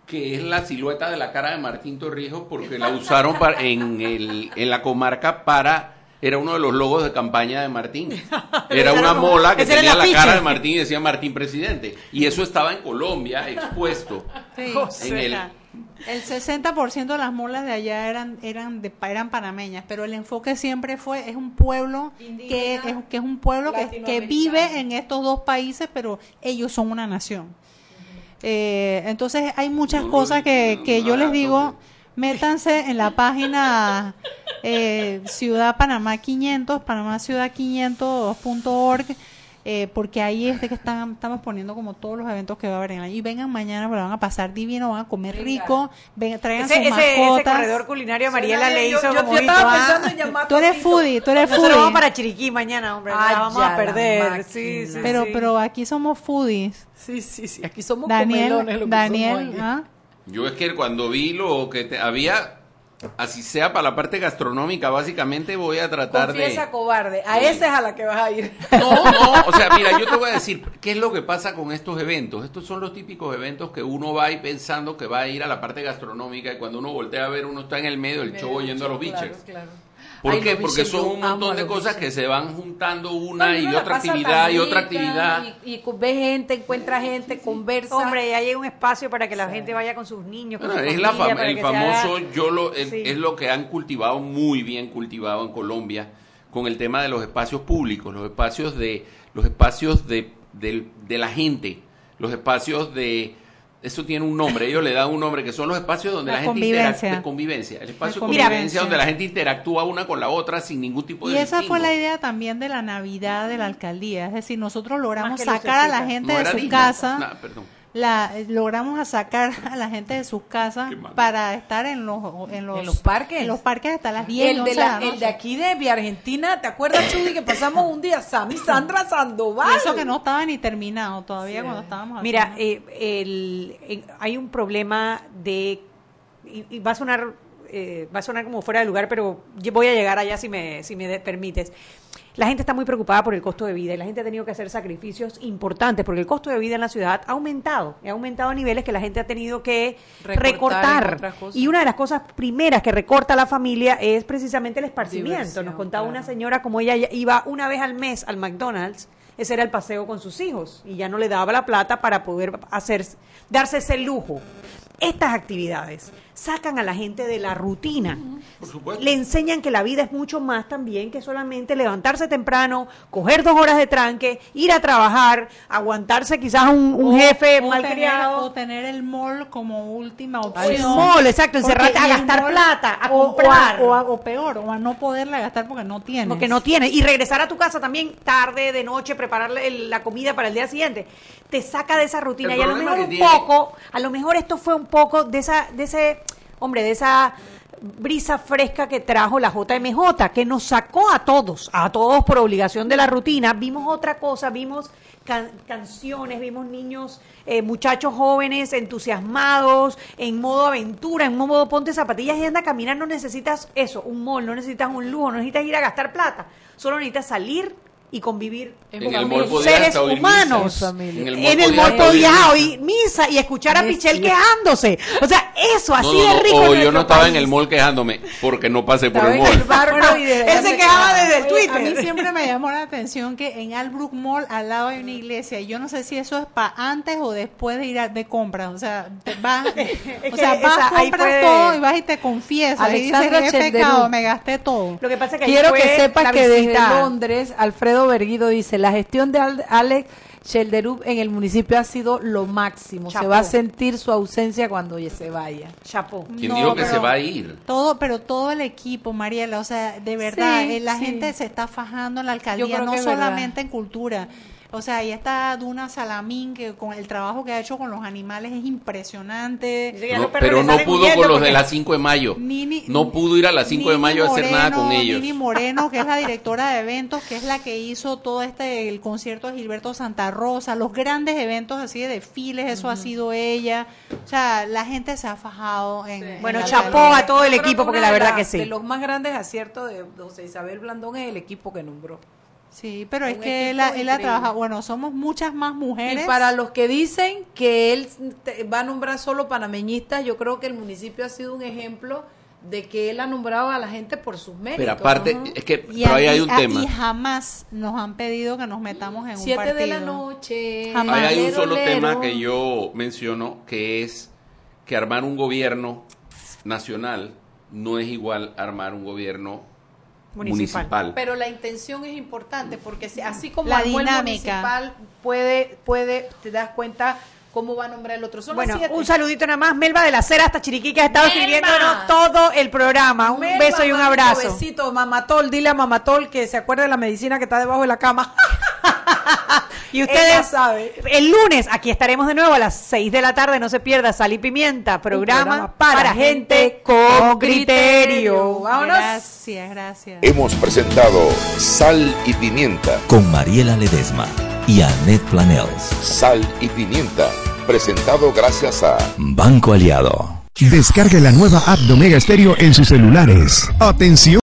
Speaker 9: que es la silueta de la cara de Martín Torrijos porque la usaron para, en, el, en la comarca para... Era uno de los logos de campaña de Martín. <laughs> Era una mola que tenía la cara de Martín y decía Martín presidente. Y eso estaba en Colombia expuesto.
Speaker 10: Sí.
Speaker 9: En el,
Speaker 10: El 60% de las molas de allá eran eran de pa- eran panameñas, pero el enfoque siempre fue es un pueblo que es, que es un pueblo que, que vive en estos dos países, pero ellos son una nación. Eh, entonces hay muchas
Speaker 9: No, no,
Speaker 10: cosas que,
Speaker 9: no,
Speaker 10: que yo les digo, métanse en la página <laughs> eh, Ciudad Panamá 500, Panamá Ciudad 500.org, eh, porque ahí es de que están, estamos poniendo como todos los eventos que va a haber en el año. Y vengan mañana, porque van a pasar divino, van a comer rico, ven, traigan
Speaker 2: Ese,
Speaker 10: sus
Speaker 2: ese, ese
Speaker 10: mascotas.
Speaker 2: corredor culinario Mariela
Speaker 1: Suena
Speaker 2: le hizo
Speaker 1: yo- yo-
Speaker 2: como
Speaker 1: yo estaba pensando
Speaker 2: ah.
Speaker 1: en llamar
Speaker 10: Tú eres foodie, tú eres
Speaker 2: Nosotros vamos
Speaker 10: foodie.
Speaker 2: para Chiriquí mañana, hombre.
Speaker 1: Ay,
Speaker 2: la vamos a perder. Sí, sí,
Speaker 10: Pero,
Speaker 2: sí.
Speaker 10: pero aquí somos foodies.
Speaker 1: Sí, sí, sí. Aquí somos
Speaker 10: Daniel,
Speaker 1: comelones. lo que
Speaker 10: Daniel,
Speaker 1: somos.
Speaker 10: ¿ah?
Speaker 9: Yo es que cuando vi lo que te- había, así sea para la parte gastronómica, básicamente voy a tratar
Speaker 1: Confiesa
Speaker 9: de...
Speaker 1: cobarde. A esa es a la que vas a ir. <laughs>
Speaker 9: No, no, o sea, mira, yo te voy a decir, ¿qué es lo que pasa con estos eventos? Estos son los típicos eventos que uno va ahí pensando que va a ir a la parte gastronómica y cuando uno voltea a ver, uno está en el medio del show oyendo a los
Speaker 1: Claro,
Speaker 9: bichos.
Speaker 1: claro.
Speaker 9: ¿Por
Speaker 1: Ay,
Speaker 9: qué? Porque son un montón de cosas que se van juntando
Speaker 1: No,
Speaker 9: una y otra actividad y otra actividad.
Speaker 1: Y, y ve gente, encuentra gente, conversa.
Speaker 2: Hombre, ya hay un espacio para que la gente vaya con sus niños, con
Speaker 9: Bueno,
Speaker 2: su
Speaker 9: es la fam- el
Speaker 2: haga-
Speaker 9: famoso yo lo es,
Speaker 2: Sí.
Speaker 9: es lo que han cultivado muy bien cultivado en Colombia con el tema de los espacios públicos, los espacios de los espacios de, del- de la gente, los espacios de eso tiene un nombre, ellos le dan un nombre que son los espacios donde
Speaker 10: La
Speaker 9: la, gente
Speaker 10: convivencia.
Speaker 9: interac- de convivencia, el espacio de
Speaker 10: convivencia.
Speaker 9: convivencia donde la gente interactúa una con la otra sin ningún tipo de
Speaker 10: Y esa fue la idea también de la Navidad de la alcaldía, es decir, nosotros logramos sacar a la gente
Speaker 9: No
Speaker 10: de su
Speaker 9: digna.
Speaker 10: casa,
Speaker 9: Nah, perdón.
Speaker 10: La logramos a sacar a la gente de sus casas para estar en los en los,
Speaker 1: ¿En los parques?
Speaker 10: en los parques hasta las 10
Speaker 1: el, de
Speaker 10: 11
Speaker 1: la-
Speaker 10: de la
Speaker 1: el de aquí de Via Argentina, ¿te acuerdas, Chudy, que pasamos un día? Sammy Sandra Sandoval.
Speaker 10: Y eso que no estaba ni terminado todavía
Speaker 1: Sí.
Speaker 10: cuando estábamos
Speaker 2: Mira, eh, el, eh, hay un problema de y, y va a sonar eh, va a sonar como fuera de lugar, pero yo voy a llegar allá si me si me permites. La gente está muy preocupada por el costo de vida y la gente ha tenido que hacer sacrificios importantes porque el costo de vida en la ciudad ha aumentado, ha aumentado a niveles que la gente ha tenido que
Speaker 1: Recortar.
Speaker 2: Y una de las cosas primeras que recorta la familia es precisamente el esparcimiento.
Speaker 1: Diversión,
Speaker 2: Nos contaba
Speaker 1: claro.
Speaker 2: una señora como ella iba una vez al mes al McDonald's, ese era el paseo con sus hijos y ya no le daba la plata para poder hacer darse ese lujo. Estas actividades sacan a la gente de la rutina. Le enseñan que la vida es mucho más también que solamente levantarse temprano, coger dos horas de tranque, ir a trabajar, aguantarse quizás un, un jefe malcriado.
Speaker 10: o tener el mall como última opción.
Speaker 2: El mall, exacto, encerrarte a gastar plata, a comprar.
Speaker 10: O, peor, o a no poderla gastar porque no tienes.
Speaker 2: Porque no tienes. Y regresar a tu casa también tarde, de noche, preparar la comida para el día siguiente. Te saca de esa rutina. y a lo mejor un poco, a lo mejor esto fue un poco de esa, de ese, hombre, de esa brisa fresca que trajo la JMJ, que nos sacó a todos, a todos por obligación de la rutina. Vimos otra cosa, vimos canciones, vimos niños, eh, muchachos jóvenes entusiasmados, en modo aventura, en modo ponte zapatillas y anda a caminar. No necesitas eso, un mall, no necesitas un lujo, no necesitas ir a gastar plata. Solo necesitas salir y convivir
Speaker 9: en con
Speaker 2: seres humanos. En el mall podías oír misa y escuchar a Pichel quejándose. O sea, eso, así de rico.
Speaker 9: O yo no estaba en el mall quejándome porque no pasé por el mall.
Speaker 2: él se quejaba desde el Twitter. A
Speaker 10: mí siempre me llamó la atención que en Albrook Mall al lado hay una iglesia y yo no sé si eso es para antes o después de ir de compras. O sea, vas, <laughs> o sea, vas, compras todo y vas y te confiesas. y dices, qué pecado, me gasté todo.
Speaker 1: Lo que pasa es que Quiero que sepa que desde Londres, Alfredo Berguido dice, la gestión de Alex Shelderup en el municipio ha sido lo máximo. Se va a sentir su ausencia cuando se vaya.
Speaker 2: Chapo.
Speaker 9: ¿Quién dijo que se va a ir?
Speaker 10: Todo, pero todo el equipo, Mariela, o sea, de verdad, eh, la gente se está fajando en la alcaldía, no solamente en cultura. O sea, ahí está Duna Salamín, que con el trabajo que ha hecho con los animales es impresionante.
Speaker 9: pero no pudo con los de la 5 de mayo. no pudo ir a la 5 de mayo a hacer nada con ellos.
Speaker 10: Nini Moreno, que es la directora de eventos, que es la que hizo todo este, el concierto de Gilberto Santa Rosa, los grandes eventos así de desfiles, eso ha sido ella. O sea, la gente se ha fajado en...
Speaker 2: Bueno, chapó a todo el equipo, porque la verdad que sí.
Speaker 1: De los más grandes aciertos de José Isabel Blandón es el equipo que nombró.
Speaker 10: Sí, pero es que él, él ha trabajado, bueno, somos muchas más mujeres.
Speaker 1: Y para los que dicen que él va a nombrar solo panameñistas, yo creo que el municipio ha sido un ejemplo de que él ha nombrado a la gente por sus méritos.
Speaker 9: Pero aparte, es que pero ahí hay un tema.
Speaker 10: Y jamás nos han pedido que nos metamos en
Speaker 1: un
Speaker 10: partido.
Speaker 1: de la noche.
Speaker 9: Jamás. Ahí hay un solo tema que yo menciono, que es que armar un gobierno nacional no es igual armar un gobierno municipal.
Speaker 1: Pero la intención es importante porque así como la dinámica municipal puede, puede, te das cuenta cómo va a nombrar el otro.
Speaker 2: bueno, un saludito nada más. Melba de la Cera hasta Chiriquí que ha estado escribiéndonos todo el programa. Un beso y un abrazo.
Speaker 1: Un besito, Mamatol. Dile a Mamatol que se acuerde de la medicina que está debajo de la cama. <laughs>
Speaker 2: y ustedes saben. El lunes aquí estaremos de nuevo a las 6 de la tarde. No se pierda Sal y Pimienta, programa, para, gente con criterio.
Speaker 10: Gracias, gracias.
Speaker 7: Hemos presentado Sal y Pimienta
Speaker 4: con Mariela Ledesma y Annette Planels.
Speaker 7: Sal y Pimienta, presentado gracias a
Speaker 4: Banco Aliado.
Speaker 11: Descargue la nueva app de Omega Stereo en sus celulares. Atención.